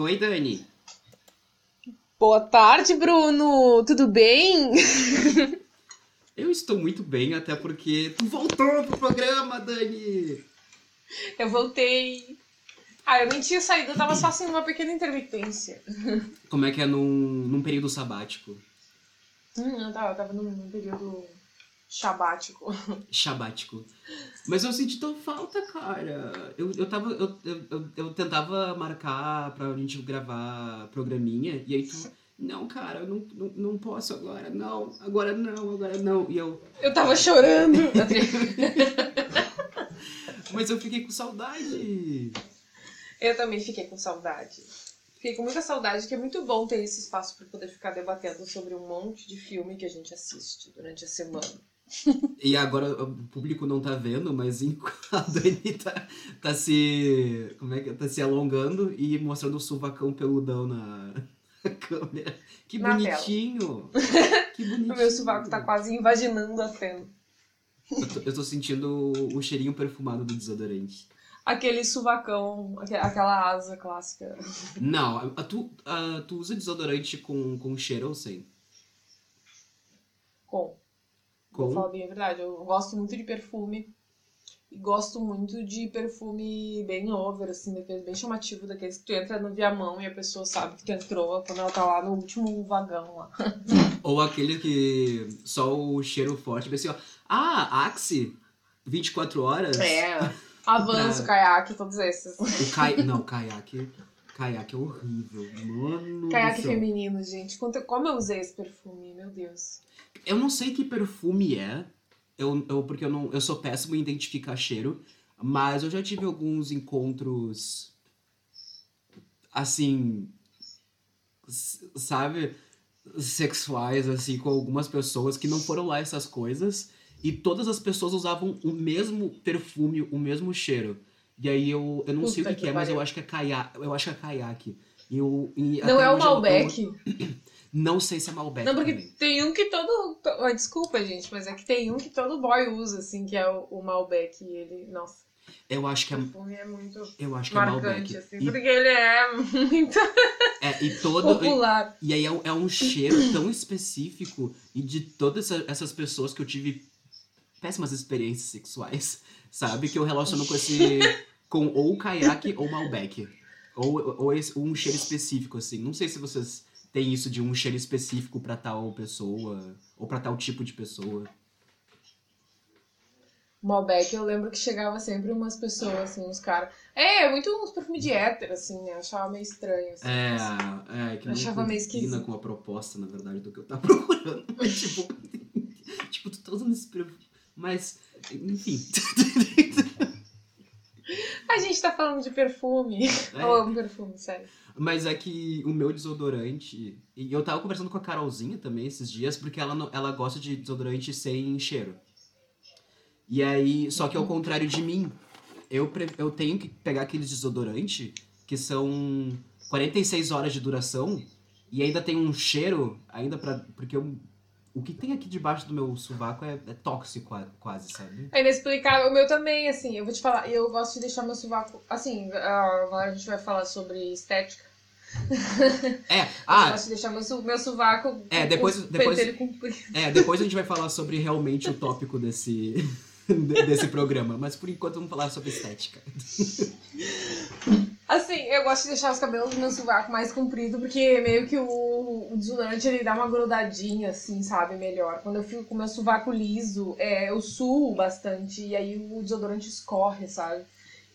Foi, Dani? Boa tarde, Bruno! Tudo bem? Eu estou muito bem, até porque tu voltou pro programa, Dani! Eu voltei. Ah, eu nem tinha saído, eu tava só assim numa pequena intermitência. Como é que é num, num período sabático? Hum, eu tava, eu tava num, num período Shabático. Shabático. Mas eu senti tão falta, cara. Eu, eu tava. Eu, eu, eu tentava marcar pra gente gravar programinha, e aí tu. Não, cara, eu não, não, não posso agora, não, agora não, agora não. E eu. Eu tava chorando. Mas eu fiquei com saudade. Eu também fiquei com saudade. Fiquei com muita saudade, que é muito bom ter esse espaço para poder ficar debatendo sobre um monte de filme que a gente assiste durante a semana. E agora o público não tá vendo, mas a Dani tá, tá se. Como é que tá se alongando e mostrando o suvacão peludão na câmera. Que Na bonitinho! Que bonitinho. O meu sovaco tá quase invaginando a tela. Eu tô, eu tô sentindo o cheirinho perfumado do desodorante. Aquele suvacão, aque- aquela asa clássica. Não, a- tu, a- tu usa desodorante com, com cheiro ou sem? Com. Com? bem a verdade, eu gosto muito de perfume. E gosto muito de perfume bem over, assim, daquele bem chamativo, daqueles que tu entra no viamão e a pessoa sabe que tu entrou quando ela tá lá no último vagão lá. Ou aquele que só o cheiro forte, assim, ó. Ah, Axe, 24 horas. É. Avanço, caiaque, todos esses. O kai... Não, caiaque. Caiaque é horrível. Mano. Caiaque feminino, gente. Quanto- Como eu usei esse perfume, meu Deus. Eu não sei que perfume é. Eu, eu, porque eu, não, eu sou péssimo em identificar cheiro. Mas eu já tive alguns encontros. Assim. Sabe? Sexuais, assim, com algumas pessoas que não foram lá essas coisas. E todas as pessoas usavam o mesmo perfume, o mesmo cheiro. E aí eu, eu não sei o Puta que, que que é, mas eu pariu. acho que é caiaque. Eu acho que é caiaque. E eu, e Não é o eu Malbec. Não sei se é Malbec. Não, porque também. tem um que todo. to- ah, Desculpa, gente, mas é que tem um que todo boy usa, assim, que é o, o Malbec. E ele. Nossa, Eu acho que o é, é muito eu acho que é marcante, Malbec. assim, E, porque ele é muito é, e todo. popular. E aí é um, é um cheiro tão específico e de todas essa- essas pessoas que eu tive péssimas experiências sexuais, sabe? Que eu relaciono com esse. com ou caiaque ou Malbec. Ou, ou um cheiro específico, assim. Não sei se vocês têm isso de um cheiro específico pra tal pessoa, ou pra tal tipo de pessoa. Malbec, eu lembro que chegava sempre umas pessoas, assim, uns caras. É, é muito uns perfumes de hétero, assim, né? Eu achava meio estranho. Assim, É, mas- é que não Achava meio esquisito. com a proposta, na verdade, do que eu tava procurando. Mas, tipo, tipo, tu tá usando esse perfume. Mas, enfim. A gente tá falando de perfume. É. Eu amo perfume, sério. Mas é que o meu desodorante. E eu tava conversando com a Carolzinha também esses dias, porque ela, não- ela gosta de desodorante sem cheiro. E aí, só que ao contrário de mim, eu, eu tenho que pegar aqueles desodorante que são 46 horas de duração e ainda tem um cheiro, ainda pra. Porque eu, o que tem aqui debaixo do meu sovaco é, é tóxico qua- quase, sabe? É inexplicável. O meu também, assim, eu vou te falar, eu gosto de deixar meu sovaco. Assim, ah, agora a gente vai falar sobre estética. É, Eu ah, gosto de deixar meu, meu sovaco. É, depois- depois- é, depois a gente vai falar sobre realmente o tópico desse, de- desse programa. Mas por enquanto vamos falar sobre estética. Assim, eu gosto de deixar os cabelos do meu sovaco mais comprido, porque meio que o, o desodorante ele dá uma grudadinha, assim, sabe? Melhor. Quando eu fico com o meu sovaco liso, é, eu suo bastante, e aí o desodorante escorre, sabe?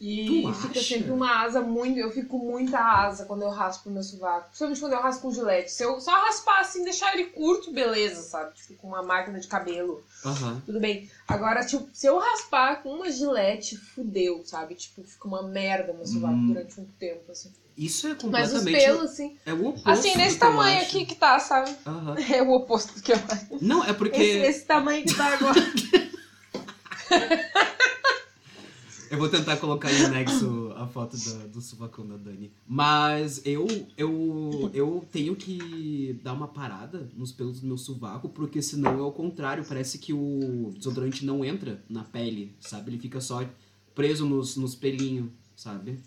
E Tu fica acha? sempre uma asa muito. Eu fico muita asa quando eu raspo o meu sovaco. Principalmente quando eu raspo com gilete. Se eu só raspar assim, deixar ele curto, beleza, sabe? Tipo, com uma máquina de cabelo. Aham. Tudo bem. Agora, tipo, se eu raspar com uma gilete, fudeu, sabe? Tipo, fica uma merda no sovaco Hum. durante muito tempo, assim. Isso é Mas os completamente. pelos, assim. É o oposto. Assim, nesse tamanho aqui que tá, sabe? Aham. É o oposto do que eu acho. Não, é porque. Esse, esse tamanho que tá agora. Eu vou tentar colocar em anexo a foto da- do suvacão da Dani. Mas eu, eu, eu tenho que dar uma parada nos pelos do meu sovaco, porque senão é o contrário. Parece que o desodorante não entra na pele, sabe? Ele fica só preso nos, nos pelinhos, sabe?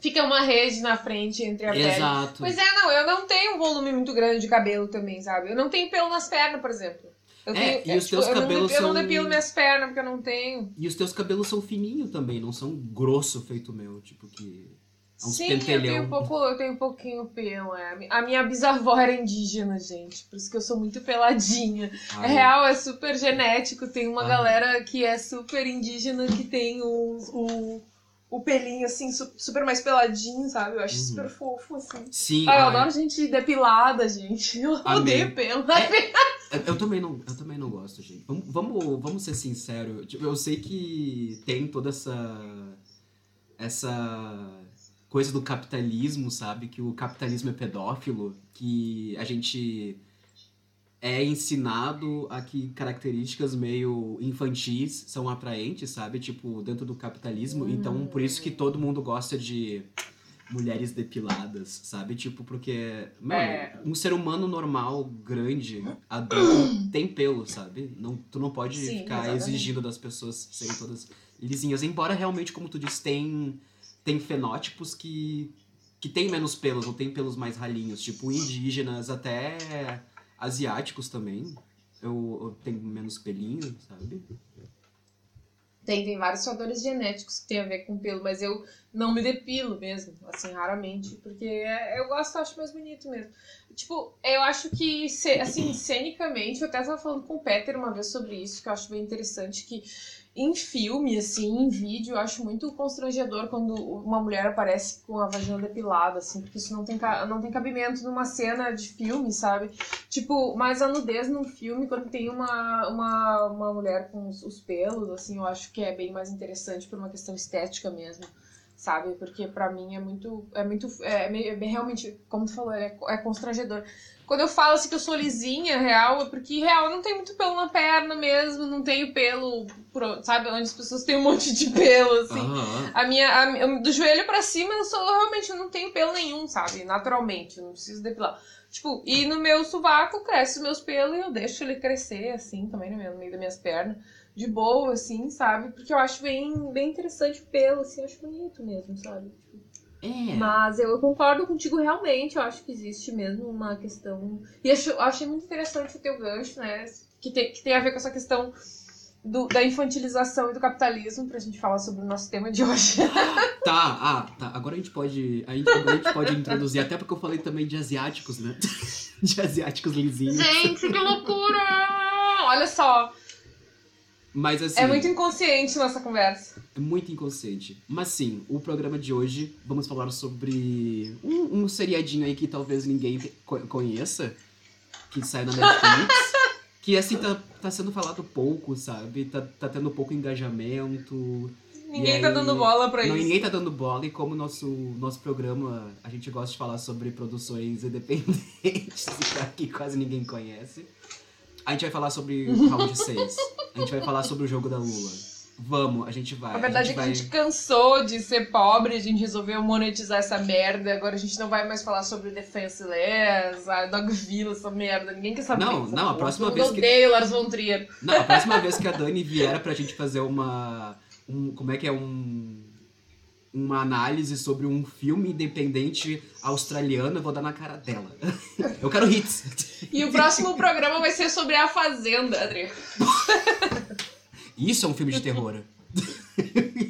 fica uma rede na frente entre a pele. Exato. Pois é, não, eu não tenho um volume muito grande de cabelo também, sabe? Eu não tenho pelo nas pernas, por exemplo. Eu É, tenho, e os teus eu não, cabelos eu não são- depilo minhas pernas porque eu não tenho. E os teus cabelos são fininhos também, não são grosso feito meu, tipo que. É Sim, eu pentelhão. tenho, um pouco, eu tenho um pouquinho pelo. É. A mi- A minha bisavó era indígena, gente. Por isso que eu sou muito peladinha. É Ai, real, é super genético. Tem uma Ah. galera que é super indígena que tem o, o, o pelinho assim, su- super mais peladinho, sabe? Eu acho Uhum. super fofo, assim. Sim, Ah, eu ai, adoro gente depilada, gente. Eu Amei. odeio pelo. É, eu, eu também não, eu também não gosto, gente. Vamos, vamos, vamos ser sinceros. Tipo, eu sei que tem toda essa essa coisa do capitalismo, sabe? Que o capitalismo é pedófilo, que a gente é ensinado a que características meio infantis são atraentes, sabe? Tipo, dentro do capitalismo. Então, por isso que todo mundo gosta de mulheres depiladas, sabe? Tipo, porque, mano, É. um ser humano normal, grande, adulto, tem pelo, sabe? Não, tu não pode Sim, ficar exatamente. exigindo das pessoas serem todas lisinhas. Embora realmente, como tu disse, tem, tem fenótipos que, que tem menos pelos, ou tem pelos mais ralinhos. Tipo, indígenas, até asiáticos também. Eu, eu tenho menos pelinho, sabe? Tem, tem vários fatores genéticos que tem a ver com pelo, mas eu não me depilo mesmo, assim, raramente, porque é- eu gosto, acho mais bonito mesmo. Tipo, eu acho que, assim, cenicamente, eu até tava falando com o Peter uma vez sobre isso, que eu acho bem interessante, que em filme, assim, em vídeo, eu acho muito constrangedor quando uma mulher aparece com a vagina depilada, assim, porque isso não tem, não tem cabimento numa cena de filme, sabe? Tipo, mas a nudez num filme, quando tem uma, uma, uma mulher com os, os pelos, assim, eu acho que é bem mais interessante por uma questão estética mesmo, sabe? Porque pra mim é muito. É muito. É, é bem- realmente, como tu falou, é, é constrangedor. Quando eu falo assim que eu sou lisinha, real, é porque real não tem muito pelo na perna mesmo, não tenho pelo, sabe? Onde as pessoas têm um monte de pelo, assim. Aham. A minha, a do joelho pra cima, eu, sou, eu realmente não tenho pelo nenhum, sabe? Naturalmente, eu não preciso depilar. Tipo, e no meu sovaco cresce os meus pelos e eu deixo ele crescer, assim, também no meio, no meio das minhas pernas. De boa, assim, sabe? Porque eu acho bem, bem interessante o pelo, assim, eu acho bonito mesmo, sabe? É. Mas eu concordo contigo realmente, eu acho que existe mesmo uma questão. E acho, eu achei muito interessante o teu gancho, né? Que tem, que tem a ver com essa questão do- da infantilização e do capitalismo, pra gente falar sobre o nosso tema de hoje. Tá, ah, tá. Agora a gente pode. A gente, a gente pode introduzir, até porque eu falei também de asiáticos, né? De asiáticos lisinhos. Gente, que loucura! Olha só, Mas assim. é muito inconsciente nossa conversa. É muito inconsciente. Mas sim, o programa de hoje vamos falar sobre um, um seriadinho aí que talvez ninguém conheça, que sai na Netflix. que assim tá, tá sendo falado pouco, sabe? Tá, tá tendo pouco engajamento. Ninguém tá aí, dando bola pra Não, isso. ninguém tá dando bola, e como nosso, nosso programa a gente gosta de falar sobre produções independentes que quase ninguém conhece. A gente vai falar sobre o Round 6. A gente vai falar sobre o jogo da Lula. Vamos, a gente vai. A verdade é que vai... a gente cansou de ser pobre, a gente resolveu monetizar essa merda. Agora a gente não vai mais falar sobre Defenseless, a Dogville, essa merda. Ninguém quer saber. Não, não, a próxima Eu vez que- odeio Lars von Trier. Não, a próxima vez que a Dani vier pra gente fazer uma. Um, como é que é? Um. Uma análise sobre um filme independente australiano, eu vou dar na cara dela. Eu quero hits. E o próximo programa vai ser sobre a Fazenda, Adri. Isso é um filme de terror.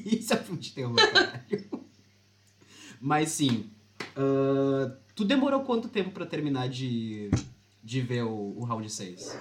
Isso é um filme de terror, caralho. Mas sim. ah, tu demorou quanto tempo pra terminar de, de ver o, o round 6?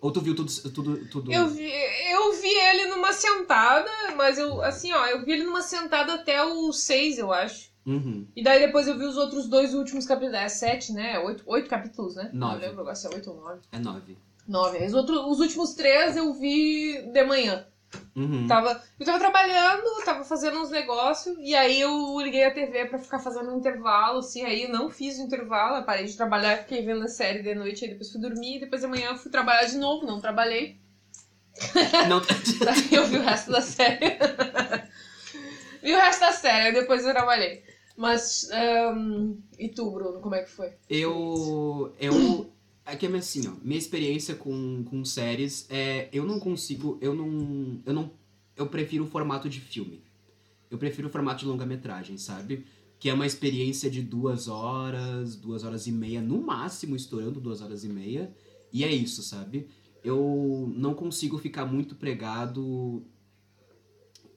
Ou tu viu tudo. tudo, tudo... Eu vi, eu vi ele numa sentada, mas eu, assim, ó, eu vi ele numa sentada até o 6, eu acho. Uhum. E daí depois eu vi os outros dois últimos capítulos. É sete, né? Oito, oito capítulos, né? Nove. Não lembro agora se é oito ou nove. É 9. Nove. Os, outros, os últimos três eu vi de manhã. Uhum. Tava, eu tava trabalhando, tava fazendo uns negócios, e aí eu liguei a TV pra ficar fazendo um intervalo, assim, aí eu não fiz o intervalo, eu parei de trabalhar, fiquei vendo a série de noite, aí depois fui dormir, e depois de manhã eu fui trabalhar de novo, não trabalhei. Não, Daí eu vi o resto da série. vi o resto da série, depois eu trabalhei. Mas, ahn, e tu, Bruno, como é que foi? Eu. Eu. É que é assim, ó. Minha experiência com, com séries é. Eu não consigo. Eu não. Eu não. Eu prefiro o formato de filme. Eu prefiro o formato de longa-metragem, sabe? que é uma experiência de duas horas, duas horas e meia, no máximo estourando duas horas e meia. E é isso, sabe? Eu não consigo ficar muito pregado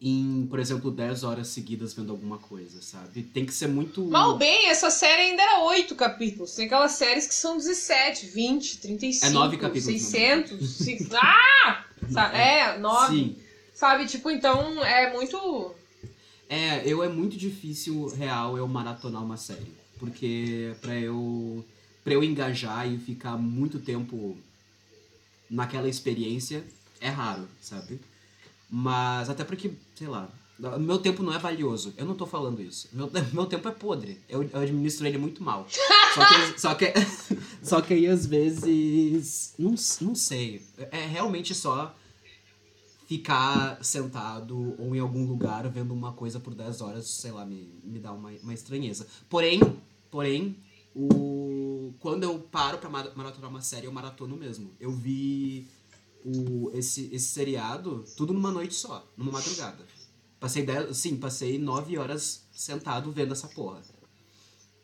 em, por exemplo, 10 horas seguidas vendo alguma coisa, sabe? Tem que ser muito. Mal bem, essa série ainda era 8 capítulos. Tem aquelas séries que são 17, 20, 35, É nove capítulos, 600. ci- Ah! Sa- É, 9. Sim. Sabe? Tipo, então é muito. É, eu é muito difícil, real, eu maratonar uma série. Porque pra eu. Pra eu engajar e ficar muito tempo naquela experiência, é raro, sabe? Mas até porque, sei lá, meu tempo não é valioso. Eu não tô falando isso. Meu, meu tempo é podre. Eu, eu administro ele muito mal. Só que, só que, só que aí às vezes. Não, não sei. É realmente só ficar sentado ou em algum lugar vendo uma coisa por 10 horas, sei lá, me, me dá uma, uma estranheza. Porém, porém, o quando eu paro pra mara- maratonar uma série, eu maratono mesmo. Eu vi o, esse, esse seriado tudo numa noite só, numa madrugada. Passei dez, sim, passei nove horas sentado vendo essa porra.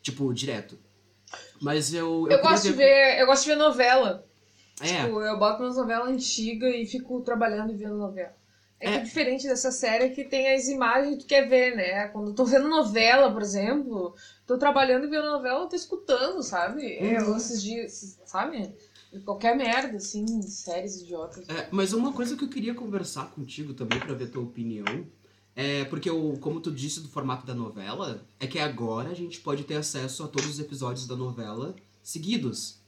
Tipo, direto. Mas eu. Eu, queria gosto de ver. Eu gosto de ver novela. É, Tipo, eu boto umas novelas antigas e fico trabalhando e vendo novela. É, É. que diferente dessa série que tem as imagens que tu quer ver, né? Quando eu tô vendo novela, por exemplo, tô trabalhando e vendo novela, eu tô escutando, sabe? Eu, esses dias, sabe? Qualquer merda, assim, séries idiotas. É, mas uma coisa que eu queria conversar contigo também pra ver tua opinião é porque o, como tu disse do formato da novela, é que agora a gente pode ter acesso a todos os episódios da novela seguidos.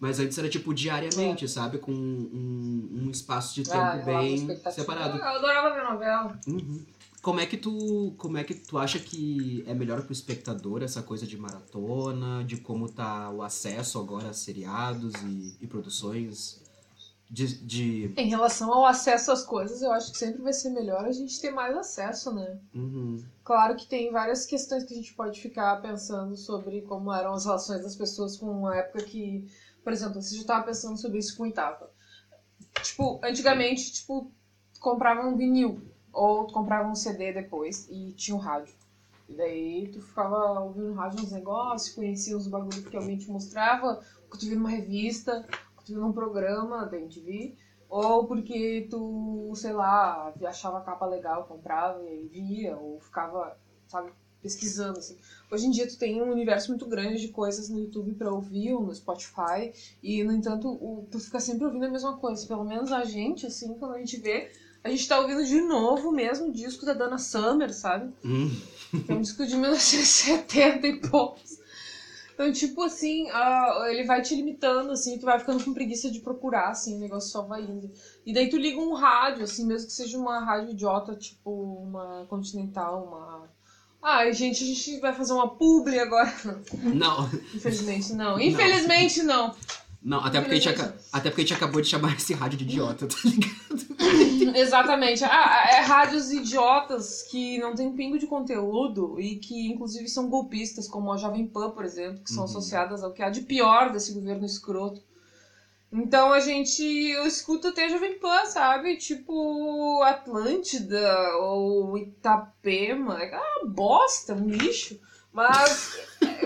Mas antes era tipo diariamente, sabe? Com um, um espaço de tempo Ah, bem separado. Ah, Eu adorava ver novela. Uhum. Como é que tu, como é que tu acha que é melhor pro espectador essa coisa de maratona, de como tá o acesso agora a seriados e, e produções de, de Em relação ao acesso às coisas, eu acho que sempre vai ser melhor a gente ter mais acesso, né? uhum, Claro que tem várias questões que a gente pode ficar pensando sobre como eram as relações das pessoas com a época que, por exemplo, você já estava pensando sobre isso com Itava. Tipo, antigamente, tipo, comprava um vinil ou comprava um CD depois e tinha um rádio. E daí tu ficava ouvindo rádio uns negócios, conhecia os bagulhos que alguém te mostrava, que tu via numa revista, que tu via num programa da MTV, ou porque tu, sei lá, achava a capa legal, comprava e via, ou ficava, sabe, pesquisando, assim. Hoje em dia tu tem um universo muito grande de coisas no YouTube pra ouvir, ou no Spotify, e, no entanto, o, tu fica sempre ouvindo a mesma coisa. Pelo menos a gente, assim, quando a gente vê, a gente tá ouvindo de novo o mesmo disco da Dana Summer, sabe? Hum, é um disco de 1970 e poucos. Então, tipo assim, ah, ele vai te limitando, assim, tu vai ficando com preguiça de procurar, assim, o negócio só vai indo. E daí tu liga um rádio, assim, mesmo que seja uma rádio idiota, tipo uma Continental, uma. Ah, gente, a gente vai fazer uma publi agora. Não, Infelizmente não. Infelizmente não. não, até porque, a gente, até porque a gente acabou de chamar esse rádio de idiota, tá ligado? Exatamente. Ah, é rádios idiotas que não tem pingo de conteúdo e que, inclusive, são golpistas, como a Jovem Pan, por exemplo, que são Uhum. associadas ao que há de pior desse governo escroto. Então a gente. Eu escuto até a Jovem Pan, sabe? Tipo Atlântida ou Itapema. É uma bosta, um lixo. Mas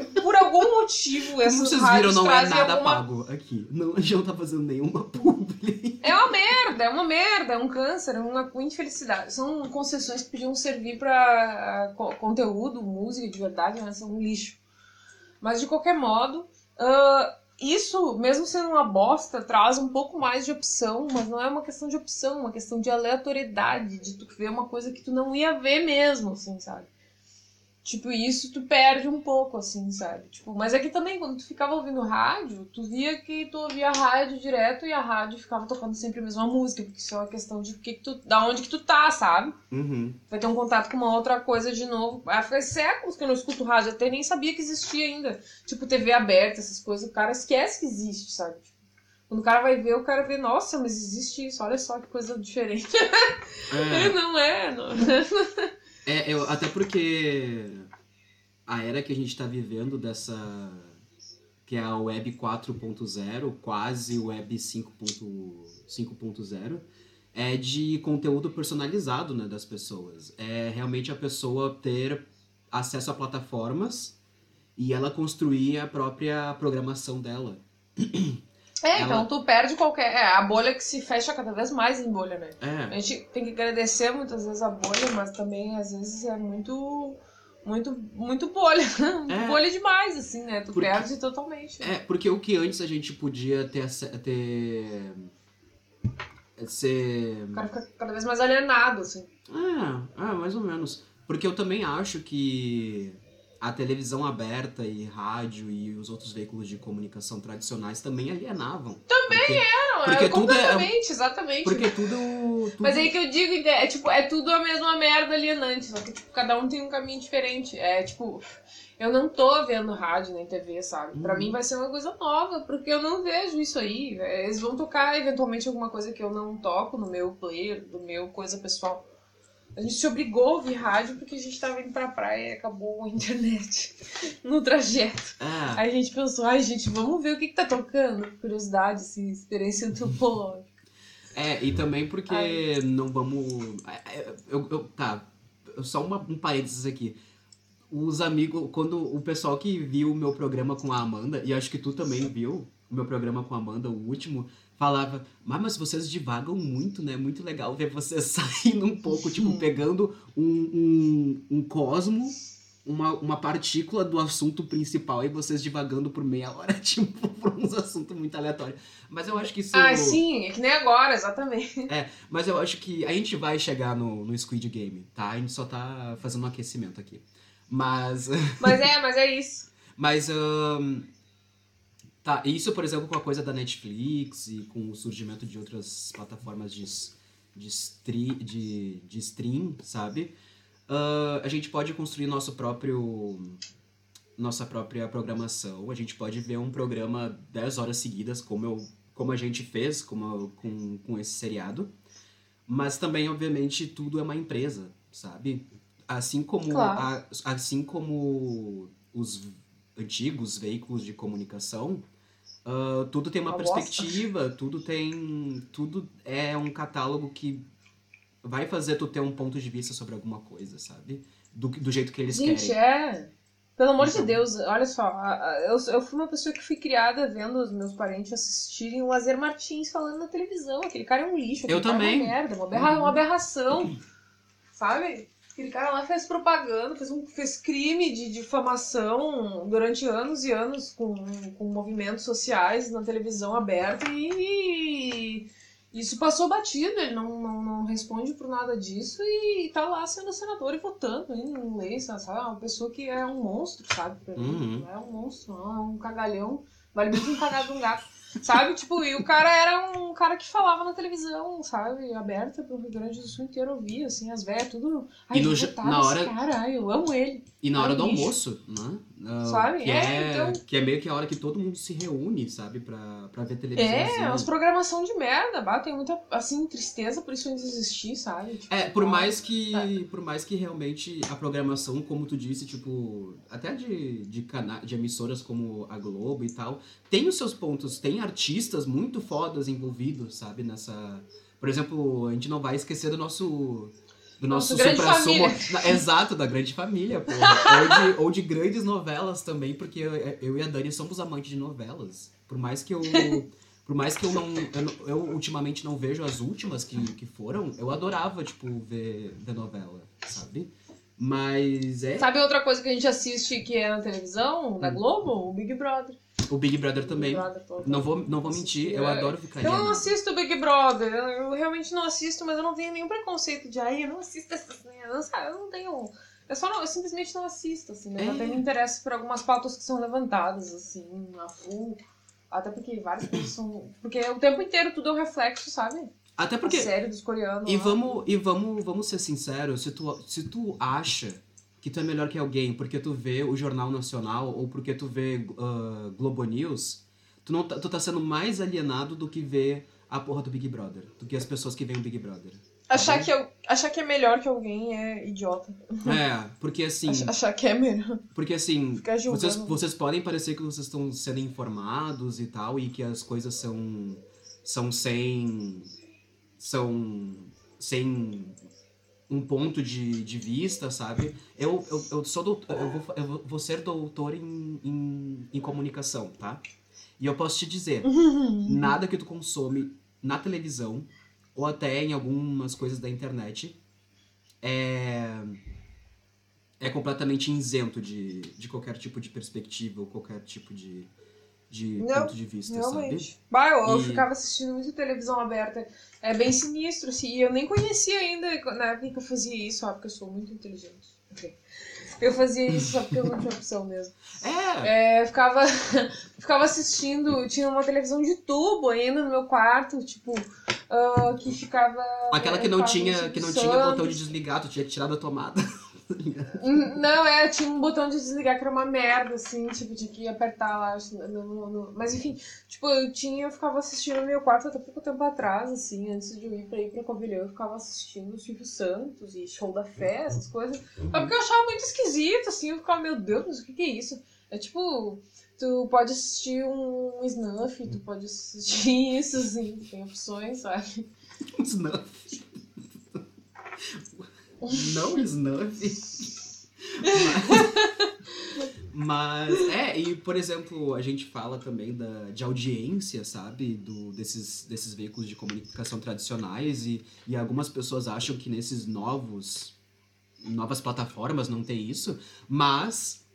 por algum motivo Como essas vocês viram, não é nada alguma pago aqui. Não, a gente não tá fazendo nenhuma publi. É uma merda, é uma merda, é um câncer, é uma infelicidade. São concessões que podiam servir pra ah, co- conteúdo, música de verdade, mas são um lixo. Mas de qualquer modo, ah, isso, mesmo sendo uma bosta, traz um pouco mais de opção, mas não é uma questão de opção, é uma questão de aleatoriedade, de tu ver uma coisa que tu não ia ver mesmo, assim, sabe? Tipo, isso tu perde um pouco, assim, sabe? Tipo, mas é que também, quando tu ficava ouvindo rádio, tu via que tu ouvia a rádio direto e a rádio ficava tocando sempre a mesma música, porque isso é uma questão de que que tu, da onde que tu tá, sabe? Uhum. Vai ter um contato com uma outra coisa de novo. Ah, faz séculos que eu não escuto rádio, até nem sabia que existia ainda. Tipo, TV aberta, essas coisas, o cara esquece que existe, sabe? Tipo, Quando o cara vai ver, o cara vê, nossa, mas existe isso, olha só que coisa diferente. É, não é, não. é, eu, até porque a era que a gente tá vivendo dessa. que é a web 4.0, quase web 5.0, 5.0, é de conteúdo personalizado né, das pessoas. É realmente a pessoa ter acesso a plataformas e ela construir a própria programação dela. É, Ela- então tu perde qualquer. É, a bolha que se fecha cada vez mais em bolha, né? A É, gente tem que agradecer muitas vezes a bolha, mas também às vezes é muito. Muito, muito bolha. É. bolha demais, assim, né? Tu Porque- perde totalmente. é, porque o que antes a gente podia ter. ter ser. O cara fica cada vez mais alienado, assim. É, é, mais ou menos. Porque eu também acho que a televisão aberta e rádio e os outros veículos de comunicação tradicionais também alienavam. Também porque, Não, Porque é tudo é- completamente, exatamente. Porque tudo. tudo Mas aí que eu digo, é tipo, é tudo a mesma merda alienante, só que tipo, cada um tem um caminho diferente. É tipo, eu não tô vendo rádio nem TV, sabe? Pra Uhum. mim vai ser uma coisa nova, porque eu não vejo isso aí. É, Eles vão tocar eventualmente alguma coisa que eu não toco no meu player, do meu coisa pessoal. A gente se obrigou a ouvir rádio porque a gente tava indo pra praia e acabou a internet no trajeto. É, Aí a gente pensou, ai gente, vamos ver o que, que tá tocando. Curiosidade, assim, experiência antropológica. é, e também porque Ai. não vamos. é, é, Eu, eu- tá, só uma, um parênteses aqui. Os amigos, quando o pessoal que viu o meu programa com a Amanda, e acho que tu também viu o meu programa com a Amanda, o último, falava, mas, mas vocês divagam muito, né? Muito legal ver vocês saindo um pouco, tipo, pegando um, um, um cosmo, uma, uma partícula do assunto principal e vocês divagando por meia hora, tipo, por uns assuntos muito aleatórios. Mas eu acho que isso. Ah, sim, é que nem agora, exatamente. Mas eu acho que a gente vai chegar no, no Squid Game, tá? A gente só tá fazendo um aquecimento aqui. Mas. Mas é, mas é isso. Mas. ahn, tá, isso, por exemplo, com a coisa da Netflix e com o surgimento de outras plataformas de, de, stri, de, de stream, sabe? Ah, a gente pode construir nosso próprio. Nossa própria programação. A gente pode ver um programa 10 horas seguidas, como, eu, como a gente fez como, com, com esse seriado. Mas também, obviamente, tudo é uma empresa, sabe? Assim como, Claro. a- assim como os antigos veículos de comunicação, ah, tudo tem uma Uma bosta. perspectiva, tudo tem. Tudo é um catálogo que vai fazer tu ter um ponto de vista sobre alguma coisa, sabe? Do, do jeito que eles Gente, querem. é. Pelo amor Então. de Deus, olha só, eu, eu fui uma pessoa que fui criada vendo os meus parentes assistirem o Lazer Martins falando na televisão. Aquele cara é um lixo, aquele Eu cara também. é uma merda, uma, aberra- Uhum. uma aberração. Sabe? Aquele cara lá fez propaganda, fez, um, fez crime de difamação durante anos e anos com, com movimentos sociais na televisão aberta e isso passou batido, ele não, não, não responde por nada disso e tá lá sendo senador e votando em leis, sabe? Uma pessoa que é um monstro, sabe? Pra mim, Uhum. não é um monstro, não, é um cagalhão, vale muito um cagado de um gato. Sabe, tipo, e o cara era um cara que falava na televisão, sabe, aberta pro Rio Grande do Sul inteiro ouvir, assim, as velhas, tudo. Ai, E no na hora- cara, ai, eu amo ele. E na hora do lixo. almoço, né? Sabe? Que É, é, então- que é meio que a hora que todo mundo se reúne, sabe? Pra, pra ver televisão. É, umas programação de merda, bah, tem muita, assim, tristeza por isso ainda existir, sabe? Tipo, É, por ah, mais que. É. Por mais que realmente a programação, como tu disse, tipo, até de, de, cana de emissoras como a Globo e tal, tem os seus pontos, tem artistas muito fodas envolvidos, sabe, nessa. Por exemplo, a gente não vai esquecer do nosso. Do nosso supra-sumo. Na- Exato, da grande família, ou, de, ou de grandes novelas também, porque eu, eu e a Dani somos amantes de novelas. Por mais que eu. Por mais que eu não. Eu, eu ultimamente não vejo as últimas que, que foram, eu adorava, tipo, ver, ver novela, sabe? Mas é. Sabe outra coisa que a gente assiste que é na televisão, da Hum. Globo? O Big Brother. O Big Brother também. Big Brother, pô. Não vou, não vou mentir, eu É. adoro ficar Eu não assisto Big Brother, eu, realmente não assisto, mas eu não tenho nenhum preconceito de, ai, eu não assisto essas. Eu sabe, eu não tenho. Eu só não, eu simplesmente não assisto, assim, mas É. eu até me interesso por algumas pautas que são levantadas, assim, na full. Até porque várias coisas são. Porque o tempo inteiro tudo é um reflexo, sabe? Até A porque. série dos coreanos. E lá. vamos, e vamos, vamos ser sinceros, se tu, se tu acha que tu é melhor que alguém porque tu vê o Jornal Nacional ou porque tu vê ah, Globo News, tu, não tá, tu tá sendo mais alienado do que ver a porra do Big Brother, do que as pessoas que veem o Big Brother. Achar bom? que, eu, achar que é melhor que alguém é idiota. É, porque assim, Ach- Achar que é melhor. porque assim, vocês, vocês podem parecer que vocês estão sendo informados e tal, e que as coisas são, são sem. são sem um ponto de, de vista, sabe? Eu, eu, eu sou doutor, eu vou, eu vou ser doutor em, em, em comunicação, tá? E eu posso te dizer, nada que tu consome na televisão ou até em algumas coisas da internet é, é completamente isento de, de qualquer tipo de perspectiva ou qualquer tipo de, de Não, ponto de vista, Realmente. sabe? Bah, eu, eu E- ficava assistindo muito televisão aberta. É bem sinistro, assim. E eu nem conhecia ainda na época que eu fazia isso, ó, porque eu sou muito inteligente. Ok. Eu fazia isso só porque eu não tinha opção mesmo. É, É, ficava, ficava assistindo, tinha uma televisão de tubo ainda no meu quarto, tipo, ah, que ficava. aquela que eu não tinha, que não tinha botão de desligar, tu tinha que tirar da tomada. Hum, Não, é, tinha um botão de desligar que era uma merda, assim, tipo, tinha que apertar lá. no- no- no- Mas enfim, tipo, eu tinha, eu ficava assistindo no meu quarto até pouco tempo atrás, assim, antes de eu ir pra ir pra Covilhã, eu ficava assistindo o Silvio Santos e Show da Fé, essas coisas. Só porque eu achava muito esquisito, assim, eu ficava, meu Deus, mas o que, que é isso? É tipo, tu pode assistir um Snuff, tu pode assistir isso, assim, tem opções, sabe? Snuff. Não Snuff. Mas, mas, é, e por exemplo, a gente fala também da, de audiência, sabe? Do, desses, desses veículos de comunicação tradicionais e, e algumas pessoas acham que nesses novos novas plataformas não tem isso, mas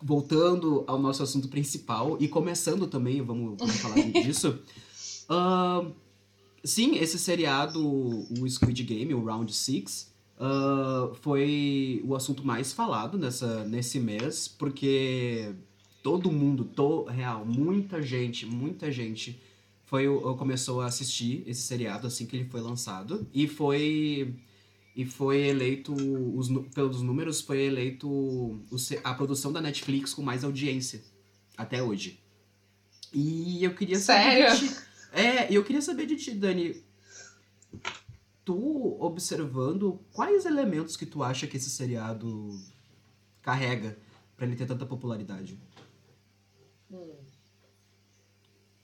voltando ao nosso assunto principal e começando também, vamos, vamos falar disso. ahn, sim, esse seriado, o Squid Game, o Round 6, foi o assunto mais falado nessa, nesse mês, porque todo mundo, to, real, muita gente, muita gente foi, começou a assistir esse seriado assim que ele foi lançado e foi e foi eleito os, pelos números foi eleito o a produção da Netflix com mais audiência até hoje. E eu queria saber de Sério? ti, é, e eu queria saber de ti, Dani, tu observando quais elementos que tu acha que esse seriado carrega pra ele ter tanta popularidade?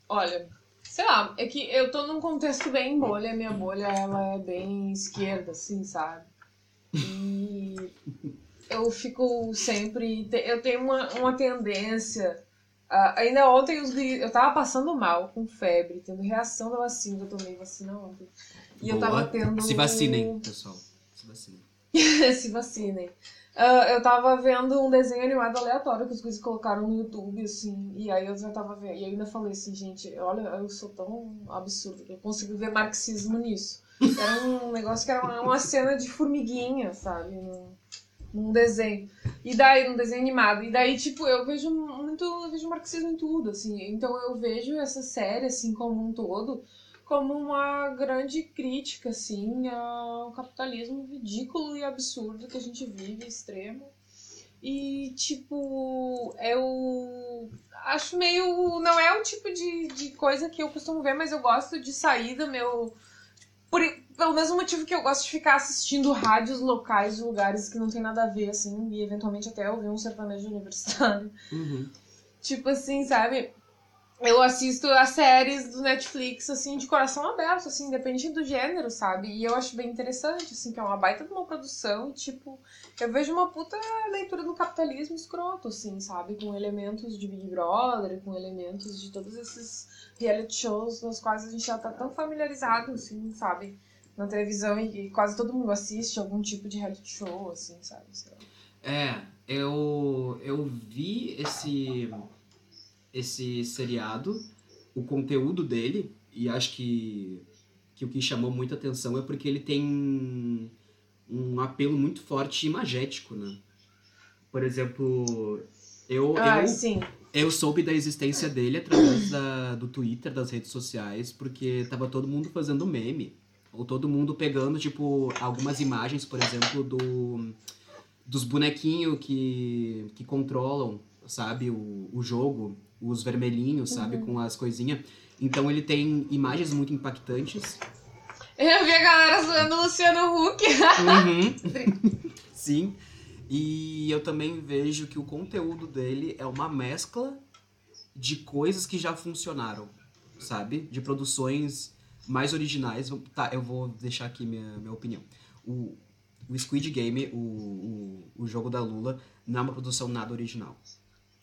Olha, sei lá, é que eu tô num contexto bem bolha, minha bolha ela é bem esquerda, assim, sabe? E eu fico sempre. Eu tenho uma, uma tendência. a- ainda ontem eu tava passando mal, com febre, tendo reação da vacina, eu tomei vacina ontem. E eu tava Boa. tendo. Se vacinem, pessoal. Se vacinem. Se vacinem. Ah, eu tava vendo um desenho animado aleatório que os guris colocaram no YouTube, assim, e aí eu já tava vendo, e ainda falei assim, gente, olha, eu sou tão absurdo que eu consigo ver marxismo nisso. Era um negócio que era uma, uma cena de formiguinha, sabe? Num, num desenho. E daí, num desenho animado. E daí, tipo, eu vejo muito. Eu vejo marxismo em tudo, assim. Então eu vejo essa série, assim, como um todo, como uma grande crítica, assim, ao capitalismo ridículo e absurdo que a gente vive, extremo. E, tipo, eu acho meio. Não é o tipo de, de coisa que eu costumo ver, mas eu gosto de sair do meu. Por, pelo mesmo motivo que eu gosto de ficar assistindo rádios locais de lugares que não tem nada a ver, assim, e eventualmente até ouvir um sertanejo universitário. Uhum. Tipo assim, sabe? Eu assisto as séries do Netflix, assim, de coração aberto, assim, independente do gênero, sabe? E eu acho bem interessante, assim, que é uma baita de uma produção, e, tipo, eu vejo uma puta leitura do capitalismo escroto, assim, sabe? Com elementos de Big Brother, com elementos de todos esses reality shows nos quais a gente já tá tão familiarizado, assim, sabe? Na televisão e, quase todo mundo assiste algum tipo de reality show, assim, sabe? É, eu, eu vi esse, esse seriado, o conteúdo dele, e acho que, que o que chamou muita atenção é porque ele tem um apelo muito forte imagético, né? Por exemplo, eu, Ah, eu, sim. eu soube da existência dele através da, do Twitter, das redes sociais, porque tava todo mundo fazendo meme. Ou todo mundo pegando, tipo, algumas imagens, por exemplo, do, dos bonequinhos que, que controlam, sabe, o, o jogo, os vermelhinhos, sabe, com as coisinhas. Então ele tem imagens muito impactantes. Eu vi a galera zoando o Luciano Huck. Uhum. Sim. E eu também vejo que o conteúdo dele é uma mescla de coisas que já funcionaram, sabe? De produções mais originais. Tá, eu vou deixar aqui minha, minha opinião. O, o Squid Game, o, o, o jogo da Lula, não é uma produção nada original.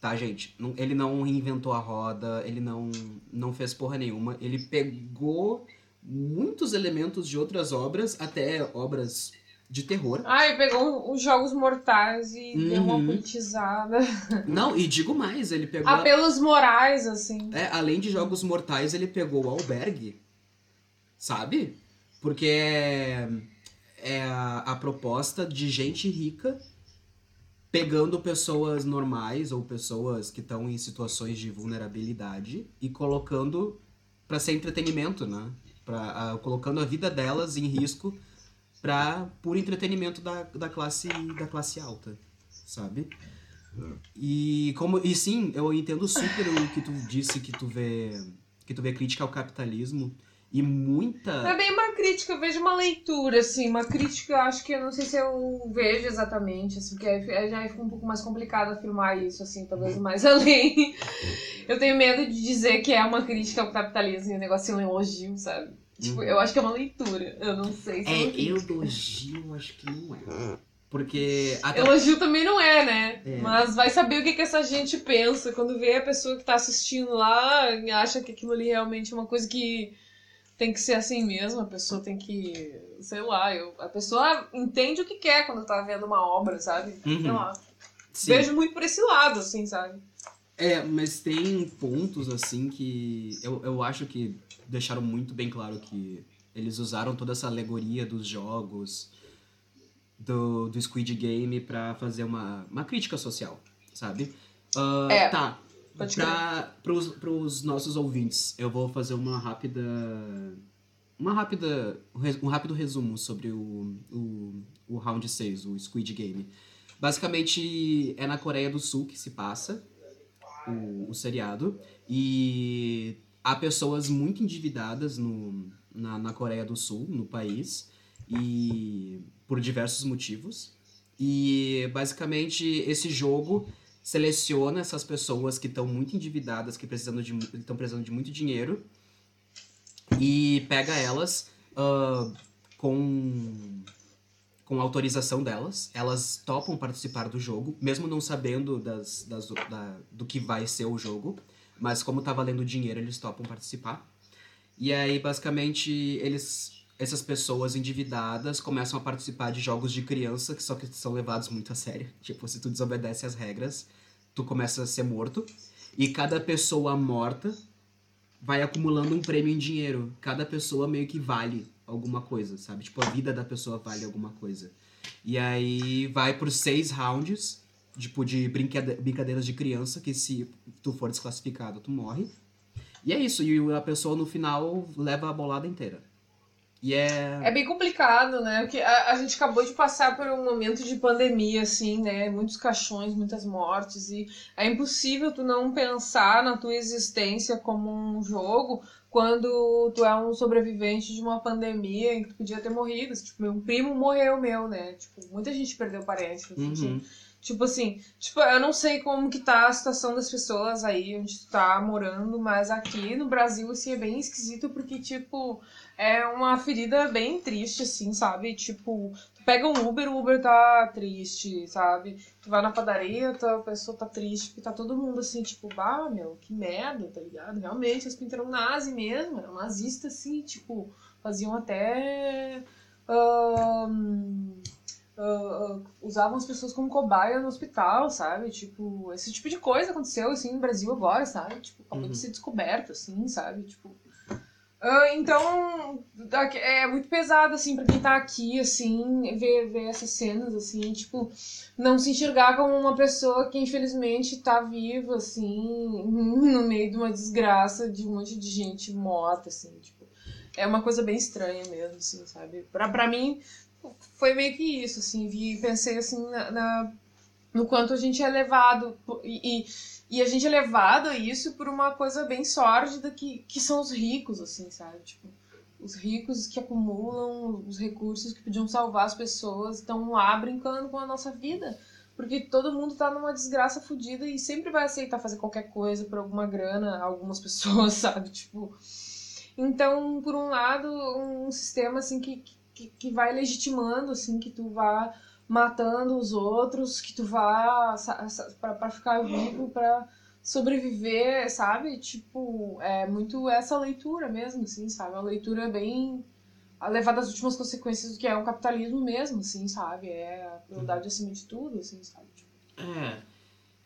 Tá, gente? Ele não reinventou a roda, ele não, não fez porra nenhuma. Ele pegou muitos elementos de outras obras, até obras de terror. Ah, ele pegou os Jogos Mortais e deu uma Uhum. politizada. Não, e digo mais, ele pegou. a- Apelos morais, assim. É, além de jogos mortais, ele pegou o albergue. Sabe? Porque é, é a, a proposta de gente rica pegando pessoas normais ou pessoas que estão em situações de vulnerabilidade e colocando pra ser entretenimento, né? Pra, colocando a vida delas em risco pra, por entretenimento da, da, classe, da classe alta, sabe? E como e sim, eu entendo super o que tu disse que tu vê que tu vê crítica ao capitalismo e Não é muita bem uma crítica, eu vejo uma leitura, assim. Uma crítica, acho que eu não sei se eu vejo exatamente, assim, porque já fica um pouco mais complicado afirmar isso, assim, talvez mais além. Eu tenho medo de dizer que é uma crítica ao capitalismo e o negócio é um elogio, sabe? Tipo, Uhum. eu acho que é uma leitura. Eu não sei se é, é elogio, acho que não é. Porque até Elogio também não é, né? É. Mas vai saber o que, que essa gente pensa quando vê a pessoa que tá assistindo lá e acha que aquilo ali realmente é uma coisa que tem que ser assim mesmo, a pessoa tem que. Sei lá, eu, a pessoa entende o que quer quando tá vendo uma obra, sabe? Uhum. Sei lá. sim. Vejo muito por esse lado, assim, sabe? É, mas tem pontos assim que eu, eu acho que deixaram muito bem claro que eles usaram toda essa alegoria dos jogos do, do Squid Game pra fazer uma, uma crítica social, sabe? Ah, É, tá. Pode pros, pros nossos ouvintes, eu vou fazer uma rápida. Uma rápida. um Um rápido resumo sobre o, o, o Round 6, o Squid Game. Basicamente, é na Coreia do Sul que se passa o, o seriado. E há pessoas muito endividadas no, na, na Coreia do Sul, no país, e por diversos motivos. E basicamente esse jogo seleciona essas pessoas que estão muito endividadas, que precisando de estão precisando de muito dinheiro e pega elas ah, com com autorização delas. Elas topam participar do jogo, mesmo não sabendo das, das, da, do que vai ser o jogo. Mas como tá valendo dinheiro, eles topam participar. E aí, basicamente, eles. Essas pessoas endividadas começam a participar de jogos de criança, que só que são levados muito a sério. Tipo, se tu desobedece às regras, tu começa a ser morto. E cada pessoa morta vai acumulando um prêmio em dinheiro. Cada pessoa meio que vale alguma coisa, sabe? Tipo, a vida da pessoa vale alguma coisa. E aí vai por seis rounds, tipo, de brincade- brincadeiras de criança, que se tu for desclassificado, tu morre. E é isso, e a pessoa no final leva a bolada inteira. E é. É bem complicado, né? Porque a, a gente acabou de passar por um momento de pandemia, assim, né? Muitos caixões, muitas mortes, e é impossível tu não pensar na tua existência como um jogo quando tu é um sobrevivente de uma pandemia em que tu podia ter morrido. Tipo, meu primo morreu meu, né? Tipo, muita gente perdeu parente. assim, Uhum. Tipo assim, tipo, eu não sei como que tá a situação das pessoas aí onde tu tá morando, mas aqui no Brasil, assim, é bem esquisito porque, tipo, é uma ferida bem triste, assim, sabe? Tipo, tu pega um Uber, o Uber tá triste, sabe? Tu vai na padaria, a pessoa tá triste, porque tá todo mundo assim, tipo, bah, meu, que merda, tá ligado? Realmente, as pintas eram nazi mesmo, eram nazistas, assim, tipo, faziam até. ahn, ah, ah, usavam as pessoas como cobaia no hospital, sabe? Tipo, esse tipo de coisa aconteceu, assim, no Brasil agora, sabe? Tipo, acabou Uhum. de ser descoberto, assim, sabe? Tipo... ah, então, é muito pesado, assim, pra quem tá aqui, assim, ver, ver essas cenas, assim, tipo, não se enxergar como uma pessoa que, infelizmente, tá viva, assim, no meio de uma desgraça de um monte de gente morta, assim, tipo, é uma coisa bem estranha mesmo, assim, sabe? Pra, pra mim, foi meio que isso, assim, vi, pensei assim na, na- no quanto a gente é levado e, e, e a gente é levado a isso por uma coisa bem sórdida que, que são os ricos, assim, sabe? Tipo, os ricos que acumulam os recursos que podiam salvar as pessoas estão lá brincando com a nossa vida. Porque todo mundo tá numa desgraça fodida e sempre vai aceitar fazer qualquer coisa por alguma grana, algumas pessoas, sabe? Tipo. Então, por um lado, um sistema assim que, que, que vai legitimando, assim, que tu vá matando os outros, que tu vá para ficar vivo, para sobreviver, sabe? Tipo, é muito essa leitura mesmo, assim, sabe? Uma leitura bem a levar das últimas consequências do que é o capitalismo mesmo, assim, sabe? É a crueldade acima de tudo, assim, sabe? Tipo... É,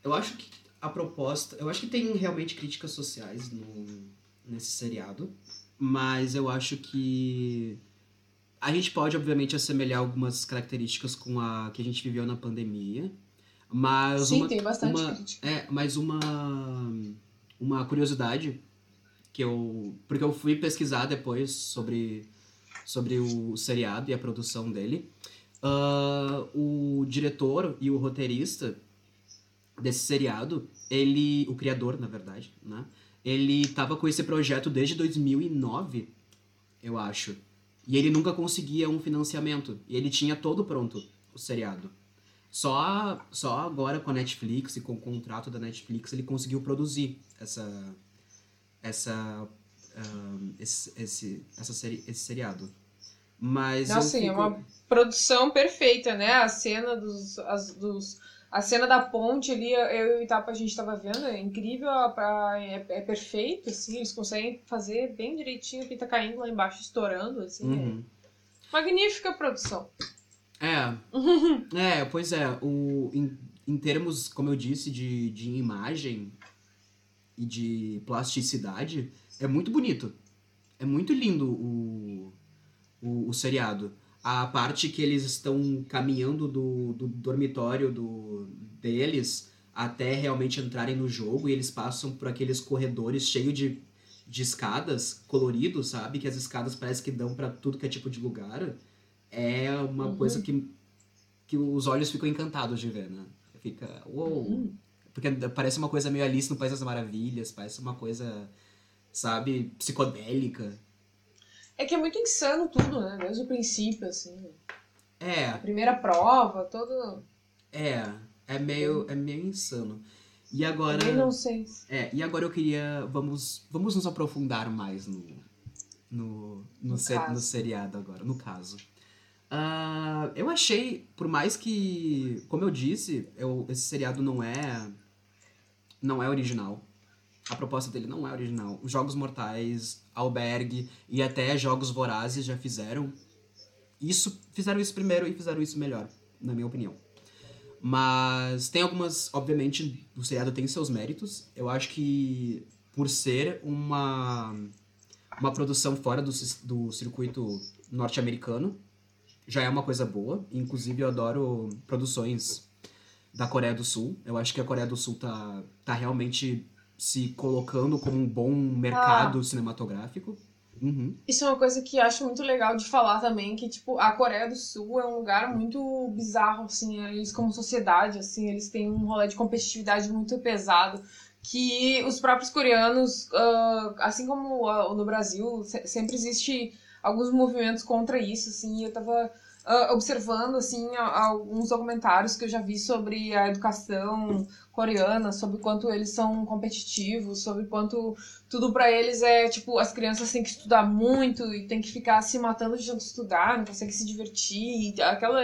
eu acho que a proposta, eu acho que tem realmente críticas sociais no, nesse seriado, mas eu acho que a gente pode, obviamente, assemelhar algumas características com a que a gente viveu na pandemia, mas Sim, uma, tem bastante uma, crítica. É, mas uma, uma curiosidade que eu... Porque eu fui pesquisar depois sobre, sobre o seriado e a produção dele. Uh, o diretor e o roteirista desse seriado, ele... O criador, na verdade, né? Ele tava com esse projeto desde 2009, eu acho. E ele nunca conseguia um financiamento. E ele tinha todo pronto, o seriado. Só, só agora com a Netflix e com o contrato da Netflix ele conseguiu produzir essa essa esse, esse, essa série, esse seriado. Mas Não, sim, fico... é uma produção perfeita, né? A cena dos, as, dos a cena da ponte ali, eu e o Itapa a gente tava vendo, é incrível, é, é, perfeito, assim, eles conseguem fazer bem direitinho o que tá caindo lá embaixo, estourando, assim. Uhum. É. Magnífica produção. É. é, pois é. O, em, em termos, como eu disse, de, de imagem e de plasticidade, é muito bonito. É muito lindo o, o, o seriado a parte que eles estão caminhando do, do dormitório do, deles até realmente entrarem no jogo e eles passam por aqueles corredores cheios de, de escadas coloridos, sabe? Que as escadas parecem que dão para tudo que é tipo de lugar. É uma uhum. coisa que, que os olhos ficam encantados de ver, né? Fica, uou! Uhum. Porque parece uma coisa meio Alice no País das Maravilhas, parece uma coisa, sabe, psicodélica. É que é muito insano tudo, né? Desde o princípio, assim. É. A primeira prova, todo. É, é meio, é meio insano. E agora. Eu não sei. É, e agora eu queria. Vamos, vamos nos aprofundar mais no. No, no, no, ser, no seriado agora, no caso. Uh, eu achei, por mais que, como eu disse, eu, esse seriado não é. Não é original. A proposta dele não é original. Os Jogos Mortais, Albergue e até Jogos Vorazes já fizeram isso, fizeram isso primeiro e fizeram isso melhor, na minha opinião. Mas tem algumas, obviamente, o seriado tem seus méritos. Eu acho que por ser uma uma produção fora do, do circuito norte-americano, já é uma coisa boa. Inclusive, eu adoro produções da Coreia do Sul. Eu acho que a Coreia do Sul tá, tá realmente se colocando como um bom mercado ah. cinematográfico. Uhum. Isso é uma coisa que acho muito legal de falar também, que, tipo, a Coreia do Sul é um lugar muito bizarro, assim, eles como sociedade, assim, eles têm um rolê de competitividade muito pesado, que os próprios coreanos, uh, assim como uh, no Brasil, sempre existe alguns movimentos contra isso, assim, eu tava uh, observando, assim, alguns documentários que eu já vi sobre a educação coreana, sobre quanto eles são competitivos, sobre quanto tudo para eles é, tipo, as crianças têm que estudar muito e tem que ficar se matando de tanto estudar, não conseguem se divertir, aquela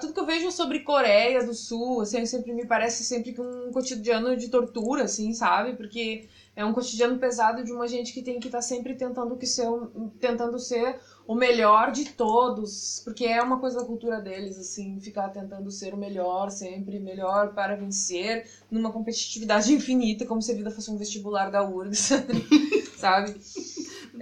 tudo que eu vejo sobre Coreia do Sul, assim, sempre me parece sempre um cotidiano de tortura, assim, sabe? Porque é um cotidiano pesado de uma gente que tem que estar tá sempre tentando que ser, tentando ser o melhor de todos, porque é uma coisa da cultura deles, assim, ficar tentando ser o melhor sempre, melhor para vencer, numa competitividade infinita, como se a vida fosse um vestibular da URGS, sabe?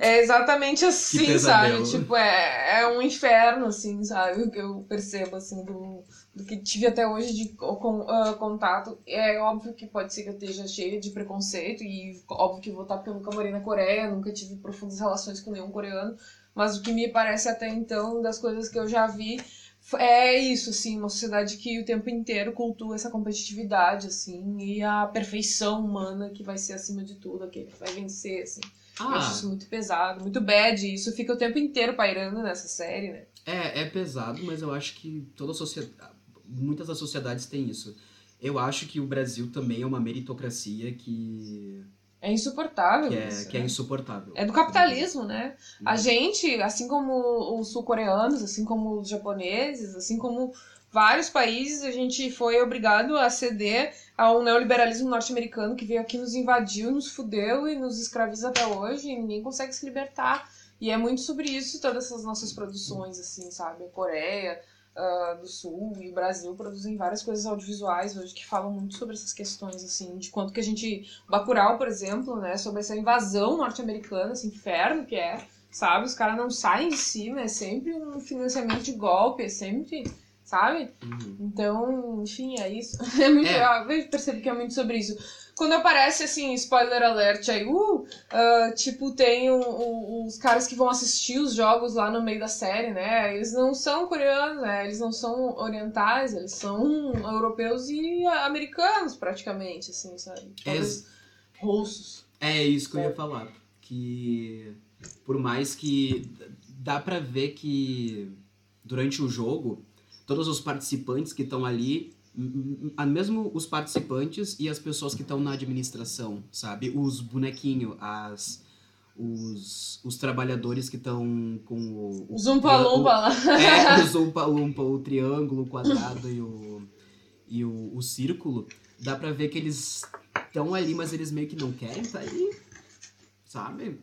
É exatamente assim, sabe? Tipo, é, é um inferno, assim, sabe? O que eu percebo, assim, do, do que tive até hoje de com, uh, contato. É óbvio que pode ser que eu esteja cheia de preconceito, e óbvio que vou estar porque eu nunca morei na Coreia, nunca tive profundas relações com nenhum coreano, mas o que me parece até então, das coisas que eu já vi, é isso, assim, uma sociedade que o tempo inteiro cultua essa competitividade, assim, e a perfeição humana que vai ser acima de tudo, aquele que vai vencer, assim. Ah. Eu acho isso muito pesado, muito bad, e isso fica o tempo inteiro pairando nessa série, né? É, é pesado, mas eu acho que toda a sociedade, muitas das sociedades têm isso. Eu acho que o Brasil também é uma meritocracia que É insuportável. que é, isso, que é né? insuportável. É do capitalismo, né? A gente, assim como os sul-coreanos, assim como os japoneses, assim como vários países, a gente foi obrigado a ceder ao neoliberalismo norte-americano que veio aqui, nos invadiu, nos fudeu e nos escraviza até hoje e ninguém consegue se libertar. E é muito sobre isso todas essas nossas produções, assim, sabe? A Coreia ah, do Sul e o Brasil produzem várias coisas audiovisuais hoje que falam muito sobre essas questões, assim, de quanto que a gente... Bacurau, por exemplo, né? Sobre essa invasão norte-americana, esse inferno que é, sabe? Os caras não saem de cima, é sempre um financiamento de golpe, é sempre... Sabe? Uhum. Então, enfim, é isso. É muito, É. Eu percebo que é muito sobre isso. Quando aparece, assim, spoiler alert aí, uh, ah, tipo, tem o- o- os caras que vão assistir os jogos lá no meio da série, né? Eles não são coreanos, né? Eles não são orientais, eles são europeus e americanos, praticamente, assim, sabe? Talvez russos. É isso que eu ia falar. Que por mais que dá pra ver que durante o jogo, todos os participantes que estão ali, mesmo os participantes e as pessoas que estão na administração, sabe? Os bonequinhos, as os, os trabalhadores que estão com o, o Os umpa-lumpa lá. é, os umpa-lumpa, o triângulo, o quadrado e o, e o, o círculo, dá pra ver que eles estão ali, mas eles meio que não querem estar ali, sabe?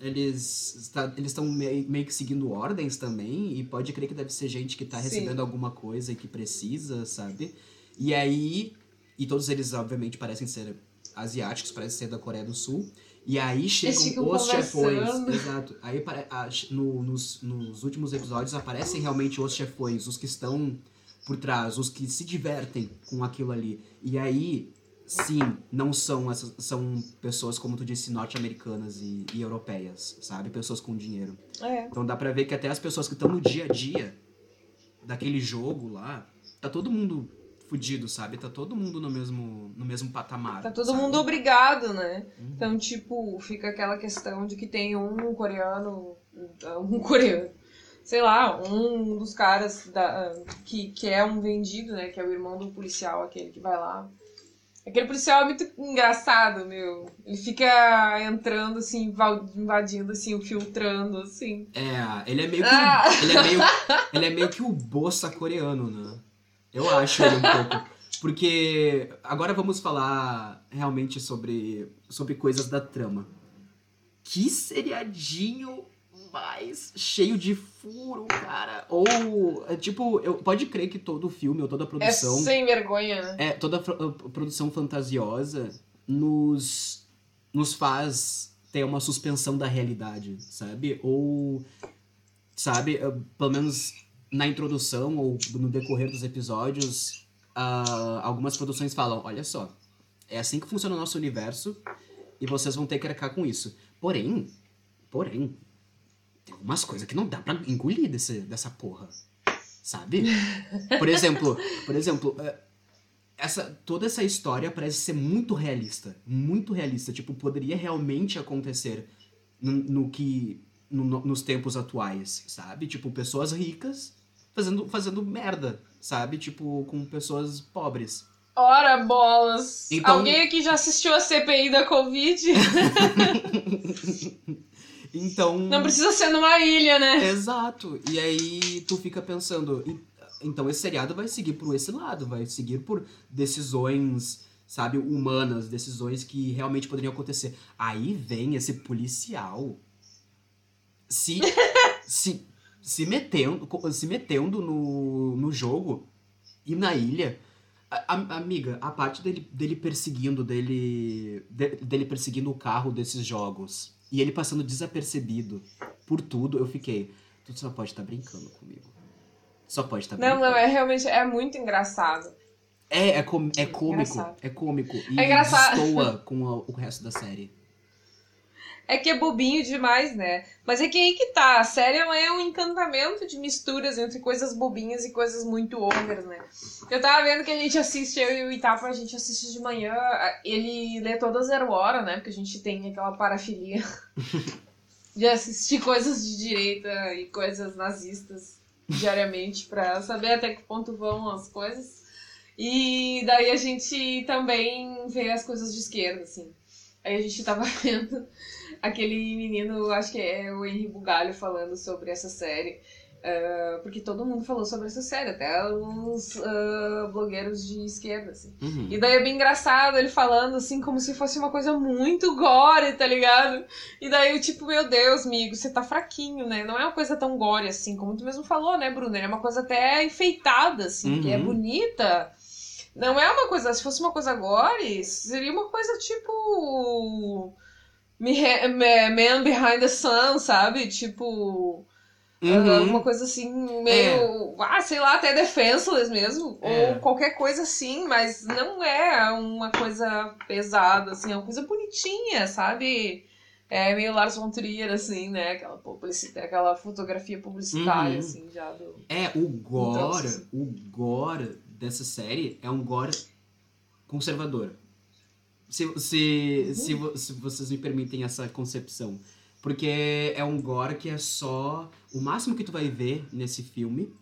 Eles está- eles estão meio, meio que seguindo ordens também, e pode crer que deve ser gente que tá Sim. recebendo alguma coisa e que precisa, sabe? E aí, e todos eles obviamente parecem ser asiáticos, parecem ser da Coreia do Sul, e aí chegam os chefões. Exato. Aí a- no- nos, nos últimos episódios aparecem realmente os chefões, os que estão por trás, os que se divertem com aquilo ali. E aí, sim, não são essas. São pessoas, como tu disse, norte-americanas e, e europeias, sabe? Pessoas com dinheiro. É. Então dá pra ver que até as pessoas que estão no dia a dia daquele jogo lá, tá todo mundo fudido, sabe? Tá todo mundo no mesmo, no mesmo patamar. Tá todo sabe? mundo obrigado, né? Uhum. Então, tipo, fica aquela questão de que tem um coreano, um coreano, sei lá, um dos caras da, que, que é um vendido, né? Que é o irmão do policial, aquele que vai lá. Aquele policial é muito engraçado, meu. Ele fica entrando, assim, invadindo, assim, filtrando, assim. É, ele é meio que. Ah! Ele é meio, ele é meio que o Bossa coreano, né? Eu acho ele um pouco. Porque agora vamos falar realmente sobre, sobre coisas da trama. Que seriadinho cheio de furo, cara. Ou, é, tipo, eu, pode crer que todo filme ou toda É produção. sem vergonha, né? É, toda uh, produção fantasiosa nos, nos faz ter uma suspensão da realidade, sabe? Ou, sabe, uh, pelo menos na introdução ou no decorrer dos episódios, ah, algumas produções falam: olha só, é assim que funciona o nosso universo e vocês vão ter que arcar com isso. Porém, porém, tem algumas coisas que não dá pra engolir desse, dessa porra. Sabe? Por exemplo, por exemplo, eh, essa, toda essa história parece ser muito realista. Muito realista. Tipo, poderia realmente acontecer no, no que. no- nos tempos atuais, sabe? Tipo, pessoas ricas fazendo, fazendo merda, sabe? Tipo, com pessoas pobres. Ora, bolas! Então- Alguém aqui já assistiu a CPI da Covid? Então. Não precisa ser numa ilha, né? Exato. E aí tu fica pensando, "En- então esse seriado vai seguir por esse lado, vai seguir por decisões, sabe, humanas, decisões que realmente poderiam acontecer. Aí vem esse policial se se, se metendo, se metendo no, no jogo e na ilha. A- a- amiga, a parte dele, dele perseguindo, dele, de- dele perseguindo o carro desses jogos e ele passando desapercebido por tudo, eu fiquei. Tu só pode estar brincando comigo. Só pode estar Não, brincando. não, é realmente é muito engraçado. É, é, com- é cômico. Engraçado. É cômico. E É engraçado. destoa com a- o resto da série. É que é bobinho demais, né? Mas é que aí que tá. A série é um encantamento de misturas entre coisas bobinhas e coisas muito overs, né? Eu tava vendo que a gente assiste, eu e o Itapa, a gente assiste de manhã. Ele lê toda zero hora, né? Porque a gente tem aquela parafilia de assistir coisas de direita e coisas nazistas diariamente pra saber até que ponto vão as coisas. E daí a gente também vê as coisas de esquerda, assim. Aí a gente tava vendo aquele menino, acho que é o Henri Bugalho, falando sobre essa série. Uh, porque todo mundo falou sobre essa série, até os uh, blogueiros de esquerda, assim. Uhum. E daí é bem engraçado ele falando, assim, como se fosse uma coisa muito gore, tá ligado? E daí eu, tipo, meu Deus, amigo, você tá fraquinho, né? Não é uma coisa tão gore, assim, como tu mesmo falou, né, Bruno? É uma coisa até enfeitada, assim, Uhum. que é bonita. Não é uma coisa, se fosse uma coisa gore, seria uma coisa tipo. Man Behind the Sun, sabe? Tipo. Uhum. Alguma coisa assim, meio. Ah, sei lá, até defenseless mesmo. É. Ou qualquer coisa assim, mas não é uma coisa pesada, assim, é uma coisa bonitinha, sabe? É meio Lars von Trier, assim, né? Aquela, publicita- aquela fotografia publicitária, Uhum. assim, já do. É, o gore, Nossa. o gore dessa série é um gore conservador. Se, se, se, se vocês me permitem essa concepção. Porque é um gore que é só. O máximo que tu vai ver nesse filme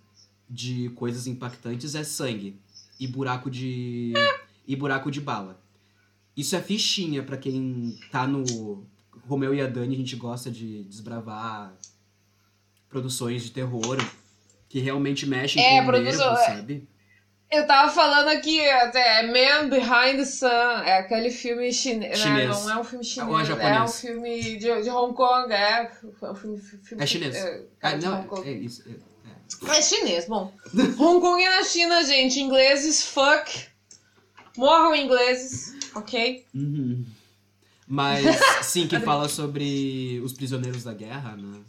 de coisas impactantes é sangue e buraco de. e buraco de bala. Isso é fichinha pra quem tá no. Romeu e a Dani, a gente gosta de desbravar produções de terror que realmente mexem É, com o nervo, é. sabe? Eu tava falando aqui, até, Man Behind the Sun, é aquele filme chine... Chinês. Né? Não é um filme chinês, Ou é é, um filme de, de Hong Kong, é. é um filme, filme É chinês. É, Ah, não, é isso. é- é. É chinês, bom. Hong Kong é na China, gente. Ingleses, fuck. Morram ingleses, ok? Uhum. Mas, sim, que fala sobre os prisioneiros da guerra, né?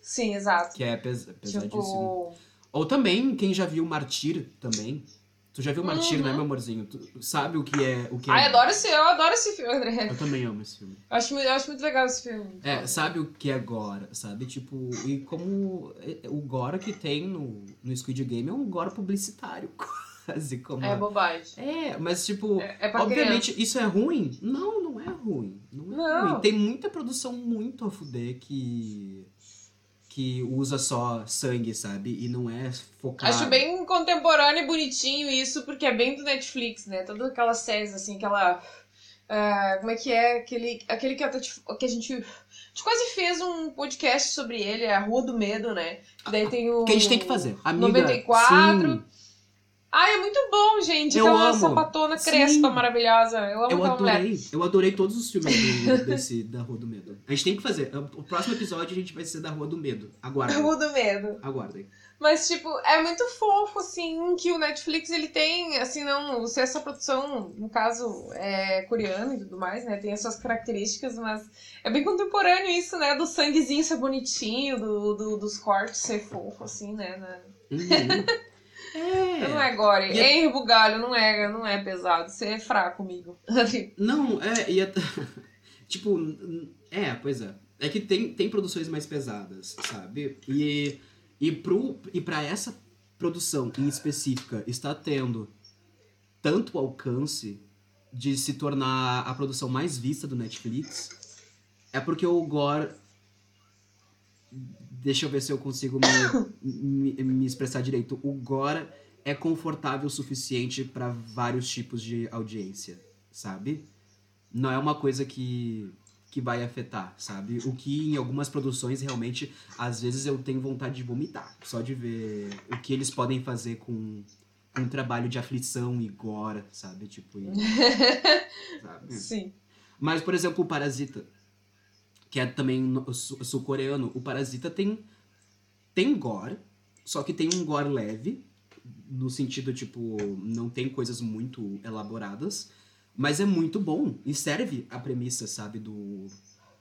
Sim, exato. Que é pes pesadíssimo. Tipo. Ou também, quem já viu Martyr também. Tu já viu Martyr, Uhum. né, meu amorzinho? Tu sabe o que é... O que Ai, é... adoro esse, eu adoro esse filme, André. Eu também amo esse filme. Eu acho, eu acho muito legal esse filme. É, sabe o que é Gora, sabe? Tipo, e como é- o Gora que tem no, no Squid Game é um Gora publicitário, quase como... É bobagem. É, mas tipo, É, é obviamente isso é ruim? Não, não é ruim. Não é Não. ruim. Tem muita produção muito a fuder que que usa só sangue, sabe? E não é focado. Acho bem contemporâneo e bonitinho isso, porque é bem do Netflix, né? Todas aquelas séries, assim, aquela. ah, como é que é? Aquele, aquele que, a, gente- que a gente. A gente quase fez um podcast sobre ele, a Rua do Medo, né? E daí tem o. que a gente tem que fazer. Amiga, 94. sim, Ai, é muito bom, gente. Eu Aquela amo. sapatona Sim. crespa maravilhosa. Eu amo eu mulher. adorei. Eu adorei todos os filmes do- desse da Rua do Medo. A gente tem que fazer. O próximo episódio a gente vai ser da Rua do Medo. Aguardem. Rua do Medo. Aguardem. Mas, tipo, é muito fofo, assim, que o Netflix, ele tem, assim, não... Se essa produção, no caso, é coreana e tudo mais, né? Tem as suas características, mas é bem contemporâneo isso, né? Do sanguezinho ser bonitinho, do, do- dos cortes ser fofo, assim, né? né? Uhum. Não É. é gore. E é- Henry Bugalho, não é, não é pesado. Você é fraco comigo. Não, é, e é, tipo, é, pois é. É que tem, tem produções mais pesadas, sabe? E, e, pro, e pra essa produção em específica estar tendo tanto alcance de se tornar a produção mais vista do Netflix, é porque o Gore. Deixa eu ver se eu consigo me, me, me expressar direito. O Gore é confortável o suficiente para vários tipos de audiência, sabe? Não é uma coisa que, que vai afetar, sabe? O que em algumas produções realmente, às vezes eu tenho vontade de vomitar, só de ver o que eles podem fazer com, um trabalho de aflição e gore, sabe? Tipo, e- sabe? Sim. Mas, por exemplo, o Parasita, que é também no- sul- sul-coreano, o Parasita tem, tem gore, só que tem um gore leve, no sentido, tipo, não tem coisas muito elaboradas, mas é muito bom e serve a premissa, sabe, do,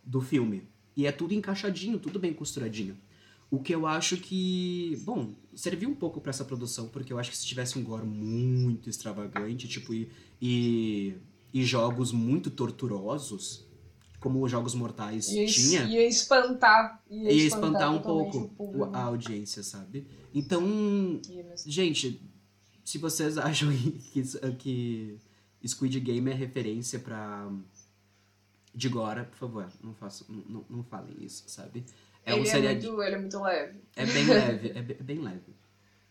do filme. E é tudo encaixadinho, tudo bem costuradinho. O que eu acho que, bom, serviu um pouco pra essa produção, porque eu acho que se tivesse um gore muito extravagante, tipo, e, e, e jogos muito torturosos, como os Jogos Mortais Ia, tinha, ia espantar. Ia, ia espantar um totalmente pouco a audiência, sabe? Então, gente, se vocês acham que, que Squid Game é referência pra. De Gora, por favor, não, façam, não, não, falem isso, sabe? É um ele, é seriado. muito, ele é muito leve. É bem leve, é é bem leve.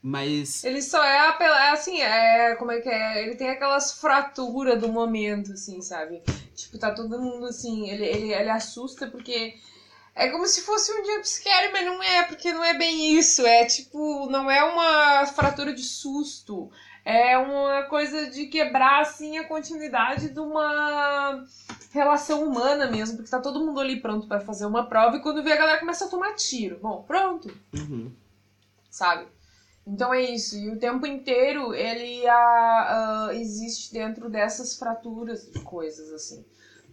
Mas. Ele só é, é assim, é. Como é que é? Ele tem aquelas fraturas do momento, assim, sabe? Tipo, tá todo mundo assim. Ele, ele, ele assusta porque. É como se fosse um jumpscare, mas não é, porque não é bem isso. É tipo, não é uma fratura de susto. É uma coisa de quebrar, assim, a continuidade de uma relação humana mesmo. Porque tá todo mundo ali pronto pra fazer uma prova e quando vê a galera começa a tomar tiro. Bom, pronto Uhum. sabe? Então é isso. E o tempo inteiro ele ah, ah, existe dentro dessas fraturas de coisas, assim.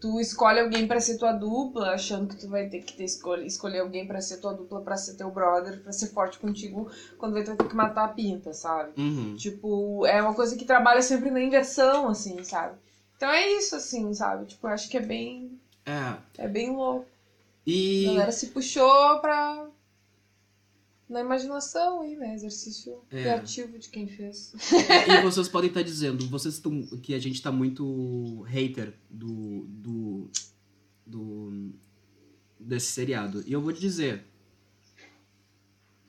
Tu escolhe alguém pra ser tua dupla, achando que tu vai ter que ter escolher, escolher alguém pra ser tua dupla, pra ser teu brother, pra ser forte contigo, quando vai ter que matar a pinta, sabe? Uhum. Tipo, é uma coisa que trabalha sempre na inversão, assim, sabe? Então é isso, assim, sabe? Tipo, eu acho que é bem. É. É bem louco. A E. galera se puxou pra. Na imaginação aí, né? Exercício É. criativo de quem fez. e vocês podem estar dizendo, vocês estão. que a gente tá muito hater do. do. do desse seriado. E eu vou te dizer.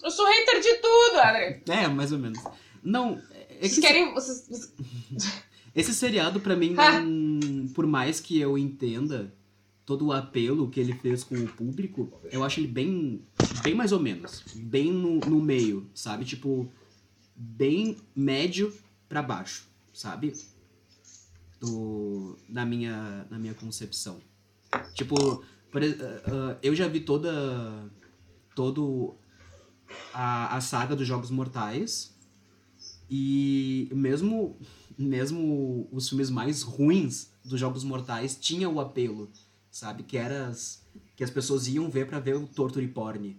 Eu sou hater de tudo, André. É, mais ou menos. Não, é que querem. Vocês, esse seriado, pra mim, não. Por mais que eu entenda todo o apelo que ele fez com o público, eu acho ele bem. bem mais ou menos. Bem no, no meio, sabe? Tipo, bem médio pra baixo, sabe? Do, na, minha, na minha concepção. Tipo, por ah, eu já vi toda. todo a, a saga dos Jogos Mortais. E mesmo, mesmo os filmes mais ruins dos Jogos Mortais tinha o apelo, sabe? Que era as, que as pessoas iam ver pra ver o torture porn.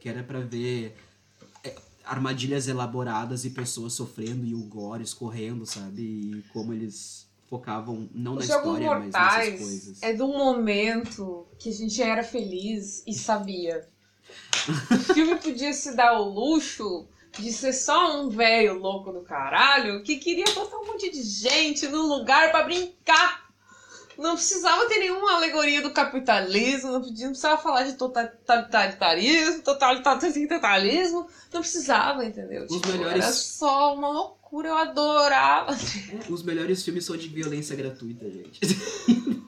Que era pra ver é, armadilhas elaboradas e pessoas sofrendo e o gore escorrendo, sabe? E como eles focavam não na Os Jogos história, mas nessas coisas. é um momento que a gente era feliz e sabia. O filme podia se dar o luxo de ser só um velho louco do caralho que queria botar um monte de gente no lugar pra brincar. Não precisava ter nenhuma alegoria do capitalismo, não precisava falar de totalitarismo, totalitarismo, não precisava, entendeu? Os Tipo, melhores- Era só uma loucura, eu adorava. Os melhores filmes são de violência gratuita, gente.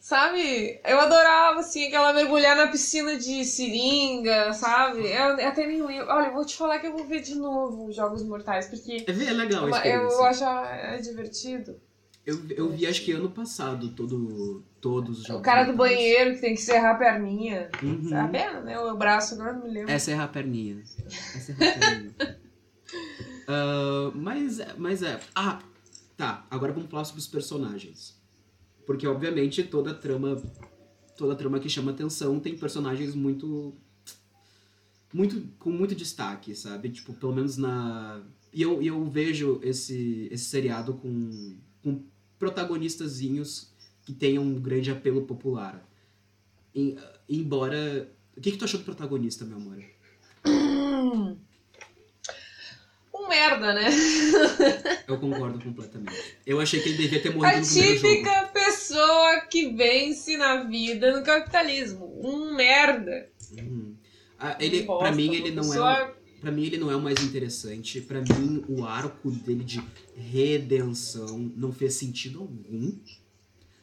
Sabe? Eu adorava, assim, aquela mergulhar na piscina de seringa, sabe? Eu, eu até nem lembro. Olha, eu vou te falar que eu vou ver de novo os Jogos Mortais, porque É, é legal eu, eu acho é divertido. Eu, eu vi acho que ano passado todo, todos os jogos. o cara do banheiro que tem que serrar a perninha. Uhum. Serrar a perna, né? O braço, agora não me lembro. Essa é a perninha. Essa é a perninha. Ah, mas, é- mas é. Ah, tá. Agora vamos falar sobre os personagens. Porque, obviamente, toda trama. Toda trama que chama atenção tem personagens muito. Muito. com muito destaque, sabe? Tipo, pelo menos na. E eu, eu vejo esse, esse seriado com, com protagonistazinhos que tenham um grande apelo popular. Em- embora. O que, que tu achou do protagonista, meu amor? Um merda, né? Eu concordo completamente. Eu achei que ele devia ter A morrido no primeiro jogo. típica pessoa que vence na vida no capitalismo. Um merda. Uhum. Ah, ele, pra mim, ele não pessoa- é. Para mim, ele não é o mais interessante. Pra mim, o arco dele de redenção não fez sentido algum.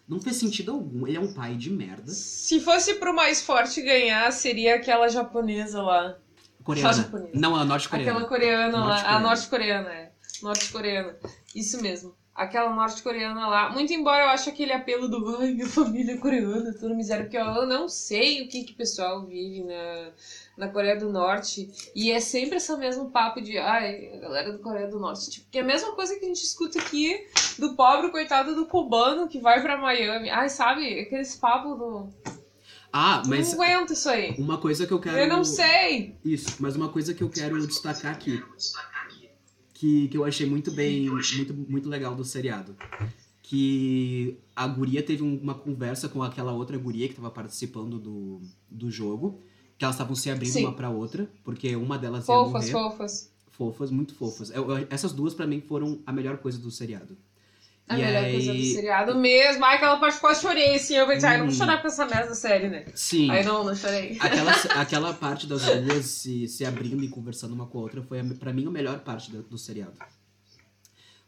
Não fez sentido algum. Ele é um pai de merda. Se fosse pro mais forte ganhar, seria aquela japonesa lá. Coreana. japonesa. Não, a norte-coreana. Aquela coreana lá. A Norte-coreana. é. Norte-coreana. Isso mesmo. Aquela norte-coreana lá. Muito embora eu ache aquele apelo do ai, minha família é coreana, toda miséria, porque eu não sei o que, que o pessoal vive na, na Coreia do Norte. E é sempre esse mesmo papo de ai, a galera da Coreia do Norte. Tipo, que é a mesma coisa que a gente escuta aqui do pobre coitado do cubano que vai pra Miami. Ai, sabe? Aqueles papos do. Ah, mas Não aguento isso aí. uma coisa que eu quero. Eu não sei. Isso, mas uma coisa que eu quero destacar aqui. Que, que eu achei muito bem, muito, muito legal do seriado. Que a guria teve um- uma conversa com aquela outra guria que tava participando do, do jogo. Que elas estavam se abrindo Sim. uma pra outra, porque uma delas ia Fofas, morrer. fofas. Fofas, muito fofas. Eu- eu- essas duas, pra mim, foram a melhor coisa do seriado. A E melhor aí- coisa do seriado mesmo. Ai, aquela parte quase chorei, assim. Eu pensei, ai, não vou Hum. chorar com essa merda da série, né? Sim. Aí não, não chorei. Aquela, aquela parte das duas se, se abrindo e conversando uma com a outra foi, a- pra mim, a melhor parte do, do seriado.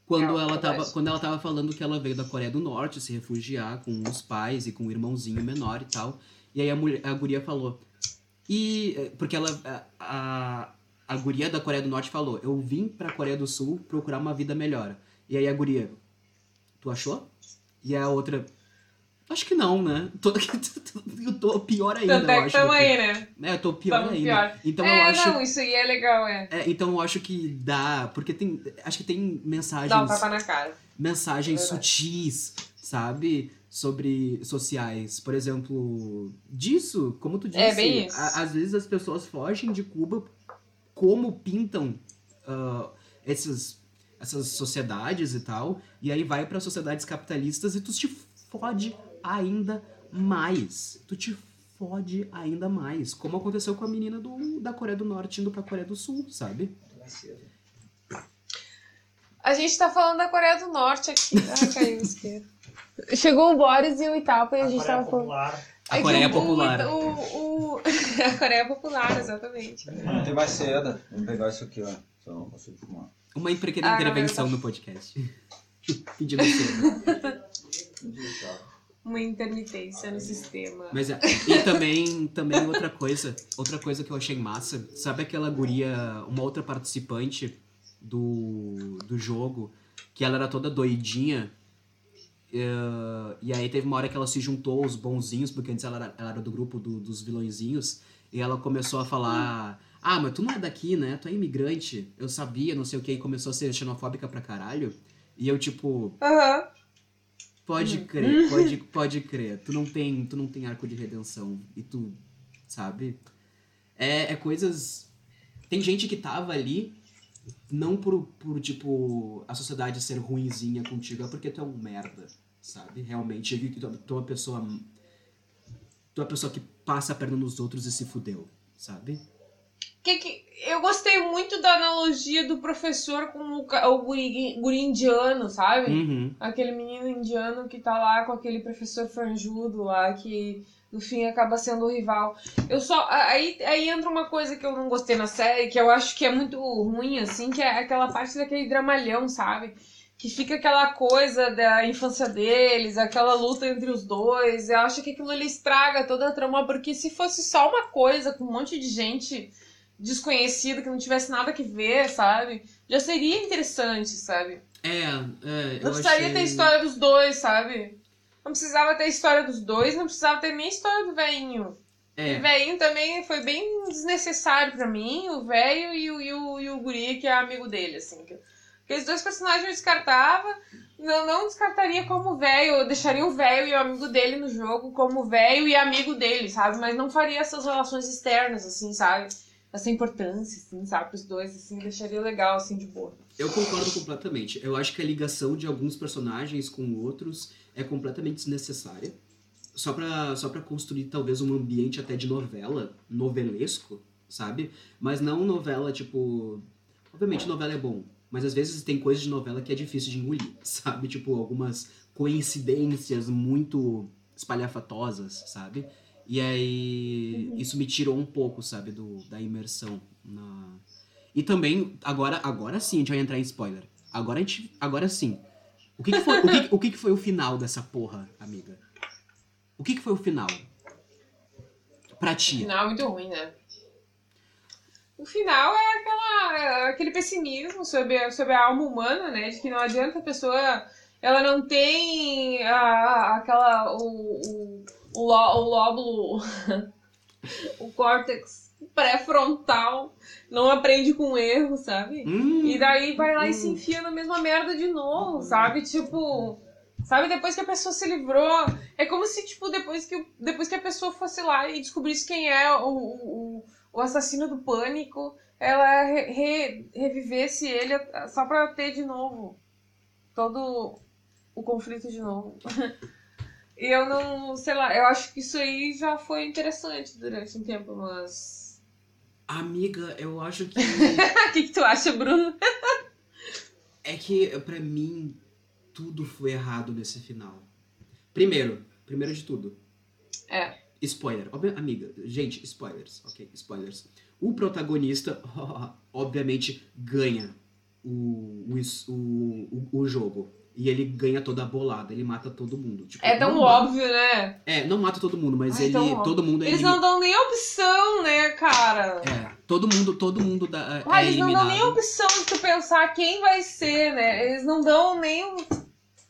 Quando É, ela, tava, quando ela tava falando que ela veio da Coreia do Norte se refugiar com os pais e com o irmãozinho menor e tal. E aí a, mulher, a guria falou. E. eh, Porque ela. A, a, a guria da Coreia do Norte falou: Eu vim pra Coreia do Sul procurar uma vida melhor. E aí a guria. Tu achou? E a outra. Acho que não, né? Tô, eu tô pior ainda, Tanto eu é acho. tamo aí, né? é, eu tô pior Tamo ainda. pior. Então eu é, acho. não, isso aí é legal, é. é, então eu acho que dá. Porque tem. Acho que tem mensagens. Dá um tapa na cara. mensagens É sutis, sabe? Sobre sociais. Por exemplo, disso, como tu disse, É, bem isso. a- às vezes as pessoas fogem de Cuba como pintam esses, essas sociedades e tal, e aí vai para sociedades capitalistas e tu te fode ainda mais. Tu te fode ainda mais. Como aconteceu com a menina do, da Coreia do Norte indo pra Coreia do Sul, sabe? A gente tá falando da Coreia do Norte aqui. Ah, caiu o isqueiro. Chegou o Boris e o Itapa e a, A gente Coreia tava falando. Popular. A É Coreia Popular. O, o- a Coreia Popular, exatamente. Tem mais seda. Vamos pegar isso aqui, ó. Eu não consigo fumar. Uma pequena Ah, intervenção não, no podcast. Pedindo cena. Uma intermitência no sistema. Mas é, e também, também outra coisa, outra coisa que eu achei massa, sabe aquela guria, uma outra participante do, do jogo, que ela era toda doidinha, eh, e aí teve uma hora que ela se juntou aos bonzinhos, porque antes ela era, ela era do grupo do- dos vilõezinhos, e ela começou a falar, ah, mas tu não é daqui, né? Tu é imigrante. Eu sabia, não sei o que, e começou a ser xenofóbica pra caralho. E eu, tipo, Aham. Pode crer, pode, pode crer. Tu não tem, tu não tem arco de redenção. E tu, sabe? É, é coisas. Tem gente que tava ali não por, por, tipo, a sociedade ser ruinzinha contigo, é porque tu é um merda, sabe? Realmente, que tu, tu é uma pessoa. Tu é uma pessoa que passa a perna nos outros e se fudeu, sabe? Que que- eu gostei muito da analogia do professor com o, o guri, guri indiano, sabe? Uhum. Aquele menino indiano que tá lá com aquele professor franjudo lá, que no fim acaba sendo o rival. Eu só. Aí, aí entra uma coisa que eu não gostei na série, que eu acho que é muito ruim, assim, que é aquela parte daquele dramalhão, sabe? Que fica aquela coisa da infância deles, aquela luta entre os dois. Eu acho que aquilo ali estraga toda a trama, porque se fosse só uma coisa com um monte de gente desconhecida que não tivesse nada que ver, sabe? Já seria interessante, sabe? É, é. Não precisaria achei... ter a história dos dois, sabe? Não precisava ter a história dos dois, não precisava ter nem a história do velhinho. O É, velhinho também foi bem desnecessário pra mim, o velho e o, e, o, e o guri, que é amigo dele, assim. que- Aqueles dois personagens eu descartava. Não, não descartaria como velho, deixaria o velho e o amigo dele no jogo como velho e amigo dele, sabe? Mas não faria essas relações externas, assim, sabe? Essa importância, assim, sabe? Pros dois, assim, deixaria legal, assim, de boa. Eu concordo completamente. Eu acho que a ligação de alguns personagens com outros é completamente desnecessária. Só pra, só pra construir talvez um ambiente até de novela, novelesco, sabe? Mas não novela tipo. Obviamente novela é bom, mas às vezes tem coisas de novela que é difícil de engolir, sabe? Tipo, algumas coincidências muito espalhafatosas, sabe? E aí isso me tirou um pouco, sabe, do, da imersão na, e também, agora, agora sim a gente vai entrar em spoiler. Agora, a gente, agora sim. O que, que foi, o, que, o que, que foi o final dessa porra, amiga? O que, que foi o final? Pra O ti. final é muito ruim, né? O final é, aquela, aquele pessimismo sobre, a- sobre a alma humana, né? De que não adianta a pessoa. Ela não tem a, aquela. O, o, o, ló- o lóbulo. o córtex pré-frontal. Não aprende com erro, sabe? Hum, E daí vai lá e se Hum. enfia na mesma merda de novo, sabe? Tipo. Sabe, depois que a pessoa se livrou. É como se, tipo, depois que, depois que a pessoa fosse lá e descobrisse quem é o, o, o assassino do pânico, ela re- re- revivesse ele só pra ter de novo todo o conflito de novo. E eu não, sei lá, eu acho que isso aí já foi interessante durante um tempo, mas. Amiga, eu acho que. O que, que tu acha, Bruno? é que, pra mim. tudo foi errado nesse final. Primeiro, primeiro de tudo. É. Spoiler. Amiga, gente, spoilers, ok? Spoilers. O protagonista, obviamente, ganha o, o, o, o, jogo. E ele ganha toda a bolada, ele mata todo mundo. Tipo, É tão não mata- óbvio, né? É, não mata todo mundo, mas Ai, ele. óbvio. Todo mundo é Eles elimi- não dão nem opção, né, cara? É, todo mundo, todo mundo dá, Ah, é eles não dão eliminado. nem opção de tu pensar quem vai ser, né? Eles não dão nem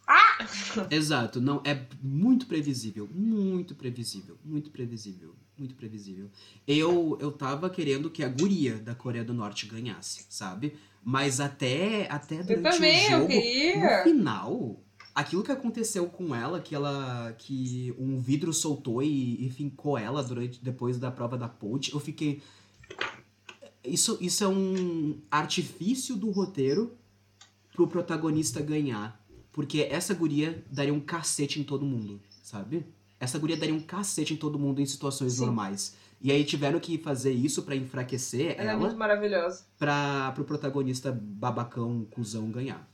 um. Exato, não, é muito previsível, muito previsível, muito previsível, muito previsível. Eu, eu tava querendo que a guria da Coreia do Norte ganhasse, sabe? Mas até, até Eu durante também, o eu jogo, queria. no final, aquilo que aconteceu com ela, que ela, que um vidro soltou e, e fincou ela durante, depois da prova da ponte, eu fiquei... Isso, isso é um artifício do roteiro pro protagonista ganhar. Porque essa guria daria um cacete em todo mundo, sabe? Essa guria daria um cacete em todo mundo em situações Sim. normais. E aí tiveram que fazer isso pra enfraquecer Ela é muito maravilhosa. pra, pro protagonista babacão, cuzão ganhar.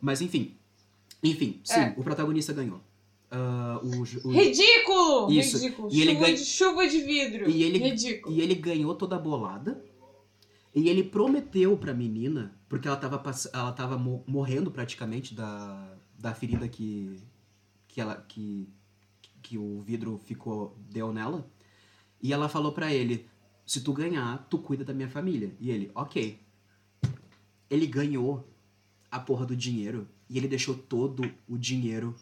Mas enfim. Enfim, sim, É. o protagonista ganhou. Ah, o, o- Ridículo! Isso. Ridículo. E ele chuva, ganha- de, chuva de vidro. E ele- Ridículo. E ele ganhou toda a bolada. E ele prometeu pra menina, porque ela tava, pass- ela tava mo- morrendo praticamente da, da ferida que, que, ela, que, que o vidro ficou deu nela. E ela falou pra ele: se tu ganhar, tu cuida da minha família. E ele, ok. Ele ganhou a porra do dinheiro e ele deixou todo o dinheiro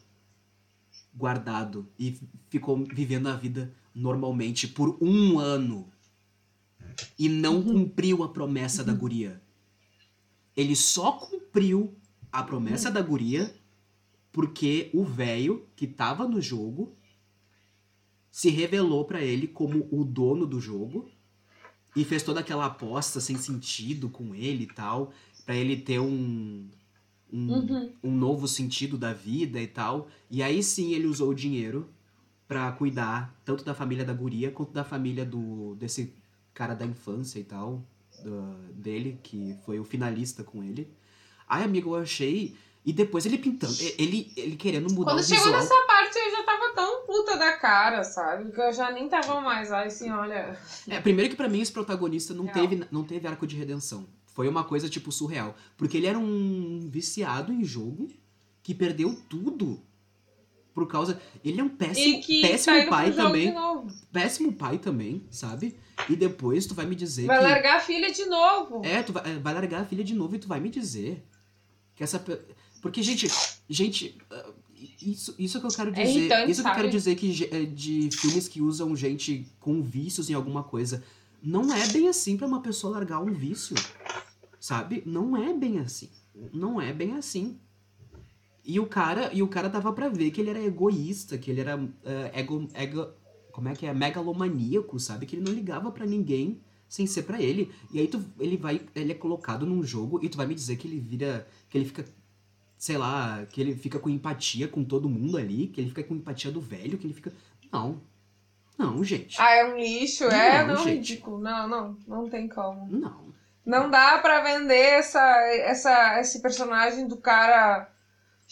guardado e ficou vivendo a vida normalmente por um ano e não Uhum. cumpriu a promessa da guria. Ele só cumpriu a promessa da guria porque o velho que tava no jogo se revelou pra ele como o dono do jogo e fez toda aquela aposta sem sentido com ele e tal, pra ele ter um um, Uhum. um novo sentido da vida e tal. E aí sim ele usou o dinheiro pra cuidar tanto da família da guria quanto da família do desse cara da infância e tal, do- dele, que foi o finalista com ele. Ai, amigo, eu achei. E depois ele pintando, ele, ele querendo mudar Quando o chegou visual. nessa parte, eu já tava tão puta da cara, sabe? Que eu já nem tava mais. Ai, assim, olha. É, primeiro que pra mim esse protagonista não Real. teve, não teve arco de redenção. Foi uma coisa, tipo, surreal. Porque ele era um viciado em jogo que perdeu tudo por causa. Ele é um péssimo, péssimo pai também. Péssimo pai também, sabe? E depois tu vai me dizer Vai que. largar a filha de novo. É, tu vai, é, vai largar a filha de novo e tu vai me dizer que essa. Porque, gente, gente. ah, Isso, isso que eu quero É dizer. irritante, isso que eu quero sabe? dizer que é, de filmes que usam gente com vícios em alguma coisa. Não é bem assim pra uma pessoa largar um vício. Sabe? Não é bem assim. Não é bem assim. E o cara, e o cara dava pra ver que ele era egoísta, que ele era ah, ego, ego, como é que é, megalomaníaco, sabe? Que ele não ligava pra ninguém sem ser pra ele. E aí tu, ele vai, ele é colocado num jogo e tu vai me dizer que ele vira, que ele fica, sei lá, que ele fica com empatia com todo mundo ali, que ele fica com empatia do velho, que ele fica, não, não, gente, Ah, é um lixo, é? Não, Não, gente. ridículo. Não, não, não tem como. não. Não dá pra vender essa, essa, esse personagem do cara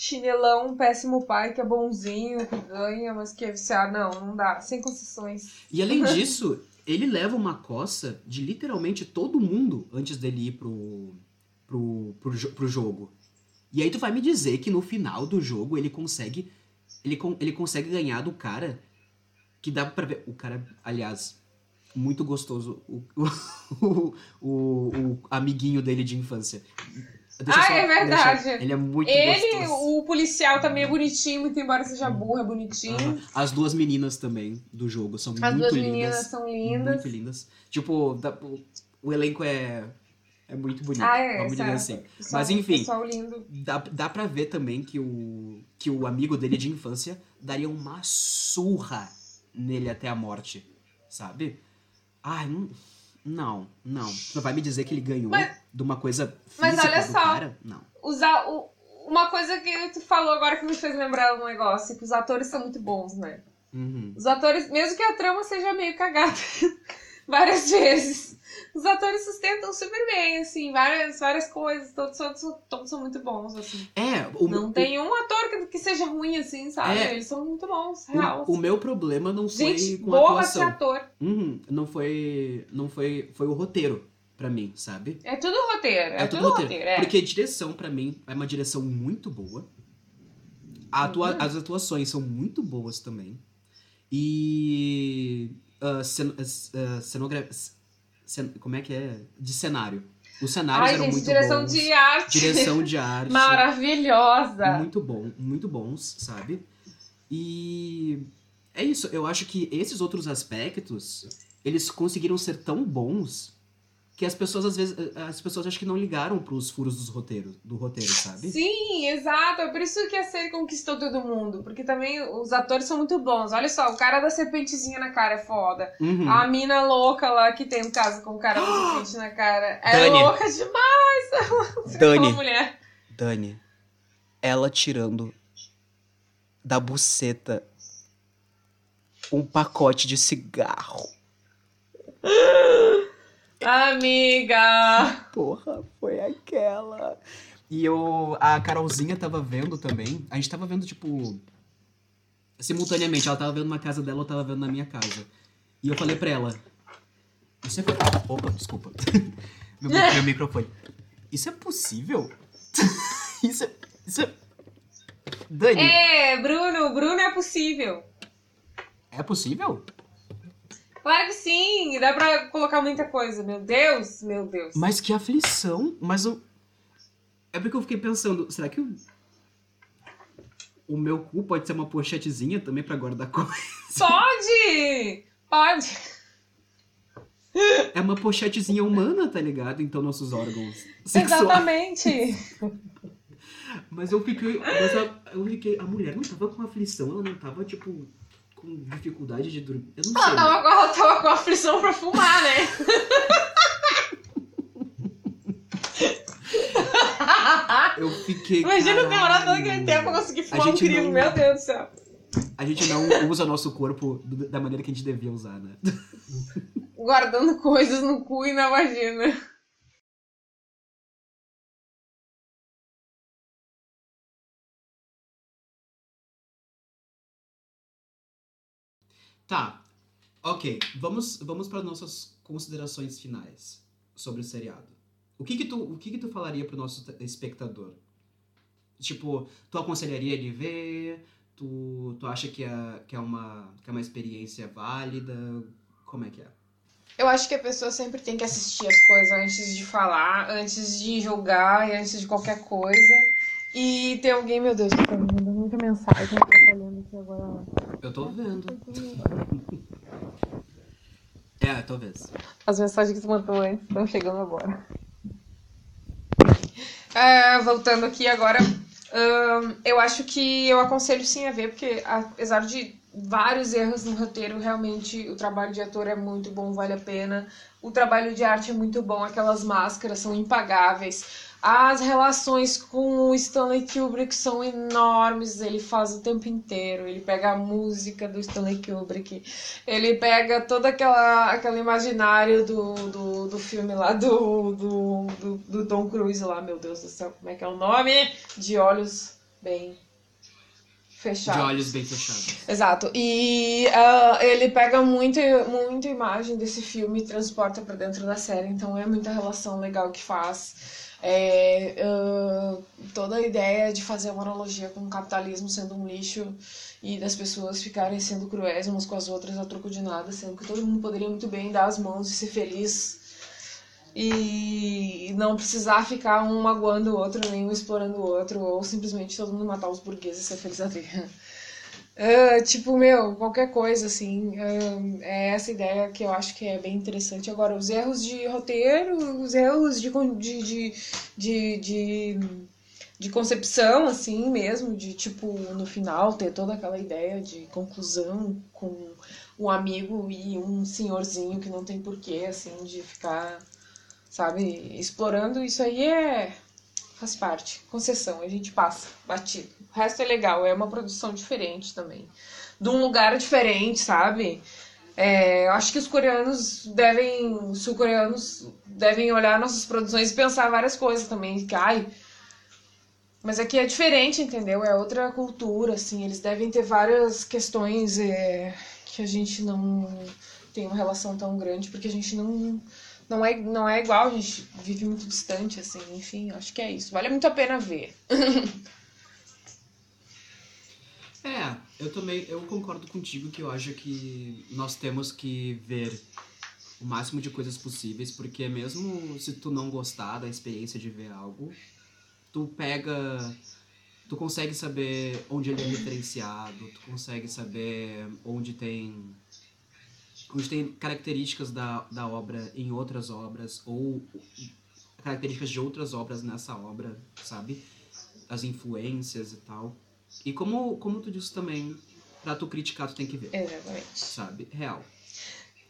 chinelão, péssimo pai, que é bonzinho, que ganha, mas que é viciado. Não, não dá. Sem concessões. E além disso, ele leva uma coça de literalmente todo mundo antes dele ir pro, pro, pro, pro jogo. E aí tu vai me dizer que no final do jogo ele consegue. Ele, ele consegue ganhar do cara que dá pra ver. O cara, aliás, muito gostoso. O, o, o, o amiguinho dele de infância. Deixa Ah, só- é verdade. deixa- ele é muito Ele, gostoso. o policial também é bonitinho, muito embora seja burro, é bonitinho. Aham. As duas meninas também do jogo são As muito duas lindas. meninas são lindas. Muito lindas. Tipo, dá- o, o elenco é, é muito bonito. Ah, é, vamos dizer assim. Pessoal- Mas, enfim. Dá, dá pra ver também que o, que o amigo dele de infância daria uma surra nele até a morte. Sabe? Ai, não. Não, não. Tu vai me dizer que ele ganhou Mas- de uma coisa física mas olha do só. cara? Não. Usar o, uma coisa que tu falou agora que me fez lembrar um negócio, que os atores são muito bons, né? Uhum. Os atores, mesmo que a trama seja meio cagada várias vezes, Os atores sustentam super bem, assim, várias, várias coisas. Todos, todos, todos são muito bons, assim. É, o, Não tem um ator que, que seja ruim, assim, sabe? É. Eles são muito bons, real. o, o meu problema não foi Gente, com a atuação. ator. Uhum, não foi. Não foi. Foi o roteiro pra mim, sabe? É tudo roteiro. É, É tudo tudo roteiro. roteiro. é. Porque direção, pra mim, é uma direção muito boa. Atua- Uhum. As atuações são muito boas também. E. ah, cen cenogra- cen- Como é que é? De cenário. Os cenários Ai, eram gente, muito direção bons. de arte. Direção de arte. Maravilhosa. Muito bom, muito bons, sabe? E é isso, eu acho que esses outros aspectos, eles conseguiram ser tão bons que as pessoas às vezes, as pessoas acho que não ligaram pros furos dos roteiros, do roteiro, sabe? Sim, exato. É por isso que a série conquistou todo mundo. Porque também os atores são muito bons. Olha só, o cara da serpentezinha na cara é foda. Uhum. A mina louca lá que tem no caso com o cara da serpente na cara. É Dani. louca demais. Dani. Aquela mulher. Dani, ela tirando da buceta um pacote de cigarro. Amiga! Porra, foi aquela. E eu, a Carolzinha tava vendo também. A gente tava vendo, tipo. Simultaneamente, ela tava vendo na casa dela, eu tava vendo na minha casa. E eu falei pra ela. Isso é. Opa, desculpa. meu, meu microfone. Isso é possível? isso é. Isso é. Dani, é, É, Bruno, Bruno é possível. possível? Claro que sim, dá pra colocar muita coisa. Meu Deus, meu Deus. Mas que aflição. Mas eu. É porque eu fiquei pensando, será que o. O meu cu pode ser uma pochetezinha também pra guardar coisa? Pode! Pode! É uma pochetezinha humana, tá ligado? Então, nossos órgãos sexuais. Exatamente! Mas eu fiquei. Mas a, eu fiquei. A mulher não tava com aflição, ela não tava, tipo, com dificuldade de dormir. Eu não Ela sei. tava, com- ela tava com aflição pra fumar, né? Eu fiquei. Imagina demorar todo aquele tempo pra conseguir fumar um crivo, não- meu Deus do céu. A gente não usa nosso corpo da maneira que a gente devia usar, né? Guardando coisas no cu e na vagina. Tá. Ok. Vamos, vamos para nossas considerações finais sobre o seriado. O que que tu, o que que tu falaria pro nosso espectador? Tipo, tu aconselharia ele ver? Tu, tu acha que é, que, é uma, que é uma experiência válida? Como é que é? Eu acho que a pessoa sempre tem que assistir as coisas antes de falar, antes de julgar e antes de qualquer coisa. E tem alguém, meu Deus, que tá me mandando muita mensagem agora. Eu tô vendo. É, talvez. As mensagens que tu mandou antes estão chegando agora. É, voltando aqui agora, eu acho que eu aconselho sim a ver, porque apesar de vários erros no roteiro, realmente o trabalho de ator é muito bom, vale a pena. O trabalho de arte é muito bom, aquelas máscaras são impagáveis. As relações com o Stanley Kubrick são enormes, ele faz o tempo inteiro. Ele pega a música do Stanley Kubrick, ele pega todo aquela, aquele imaginário do, do, do filme lá do, do, do, do Tom Cruise lá, meu Deus do céu, como é que é o nome? De olhos bem fechados. De olhos bem fechados. Exato. E ah, ele pega muito, muita imagem desse filme e transporta pra dentro da série, então é muita relação legal que faz. É, ah, toda a ideia de fazer uma analogia com o capitalismo sendo um lixo e das pessoas ficarem sendo cruéis umas com as outras a troco de nada, sendo que todo mundo poderia muito bem dar as mãos e ser feliz e não precisar ficar um magoando o outro, nem um explorando o outro, ou simplesmente todo mundo matar os burgueses e ser feliz a ver. Ah, tipo, meu, qualquer coisa, assim. ah, é essa ideia que eu acho que é bem interessante. Agora, os erros de roteiro, os erros de, de, de, de, de concepção, assim mesmo, de tipo, no final ter toda aquela ideia de conclusão com um amigo e um senhorzinho que não tem porquê, assim, de ficar, sabe, explorando. Isso aí é. faz parte. Concessão, a gente passa, batido. O resto é legal, é uma produção diferente também. De um lugar diferente, sabe? É, eu acho que os coreanos devem, os sul-coreanos devem olhar nossas produções e pensar várias coisas também, que ai, mas aqui é diferente, entendeu? É outra cultura, assim, eles devem ter várias questões é, que a gente não tem uma relação tão grande, porque a gente não não é, não é igual, a gente vive muito distante, assim, enfim, acho que é isso. Vale muito a pena ver. É, eu também, eu concordo contigo que eu acho que nós temos que ver o máximo de coisas possíveis, porque mesmo se tu não gostar da experiência de ver algo, tu pega, tu consegue saber onde ele é referenciado, tu consegue saber onde tem onde tem características da, da obra em outras obras ou características de outras obras nessa obra, sabe? As influências e tal. E como, como tu disse também, pra tu criticar, tu tem que ver. Exatamente. Sabe? Real.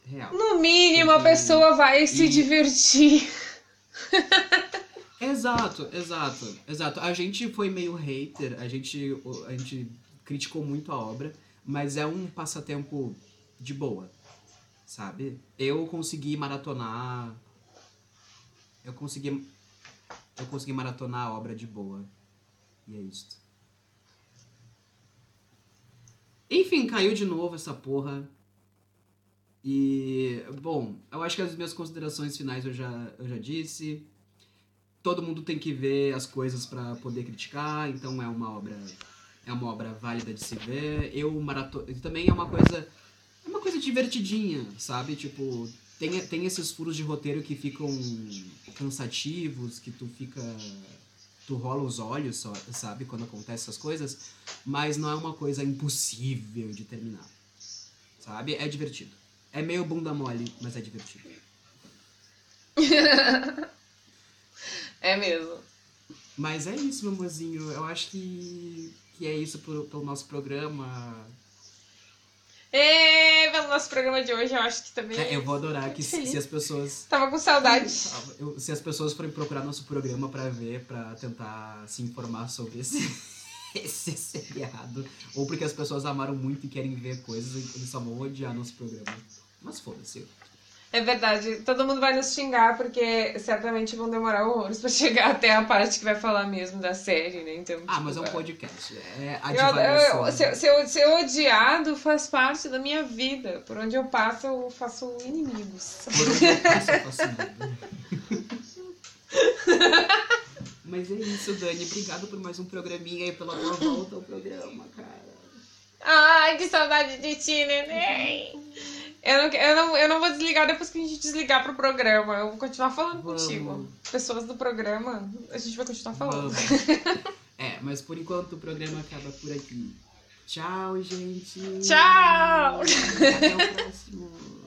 Real. No mínimo, a pessoa vai se E- divertir. Exato, exato, exato. A gente foi meio hater, a gente, a gente criticou muito a obra, mas é um passatempo de boa, sabe? Eu consegui maratonar. Eu consegui. Eu consegui maratonar a obra de boa. E é isso. Enfim, caiu de novo essa porra. E, bom, eu acho que as minhas considerações finais eu já, eu já disse. Todo mundo tem que ver as coisas pra poder criticar, então é uma obra é uma obra válida de se ver. Eu marato também é uma coisa uma coisa divertidinha, sabe? Tipo, tem, tem esses furos de roteiro que ficam cansativos, que tu fica tu rola os olhos, só, sabe, quando acontecem essas coisas, mas não é uma coisa impossível de terminar. Sabe? É divertido. É meio bunda mole, mas é divertido. É mesmo. Mas é isso, meu amorzinho. Eu acho que, que é isso pro, pelo nosso programa. E pelo nosso programa de hoje, eu acho que também. É, eu vou adorar que se, se as pessoas. Tava com saudade. eu- se as pessoas forem procurar nosso programa pra ver, pra tentar se informar sobre esse, esse seriado, ou porque as pessoas amaram muito e querem ver coisas, eles só vão odiar nosso programa. Mas foda-se. É verdade. Todo mundo vai nos xingar, porque certamente vão demorar horrores pra chegar até a parte que vai falar mesmo da série, né? Então, Ah, mas é um tipo, podcast. É a Eu, eu, ser, ser, ser odiado faz parte da minha vida. Por onde eu passo, eu faço inimigos. Por onde eu passo, eu faço. Mas é isso, Dani. Obrigado por mais um programinha e pela tua volta ao programa, cara. Ai, que saudade de ti, neném. Eu não, eu, não, eu não vou desligar depois que a gente desligar pro programa. Eu vou continuar falando Vamos. contigo. Pessoas do programa, a gente vai continuar falando. É, mas por enquanto o programa acaba por aqui. Tchau, gente. Tchau! Até o próximo.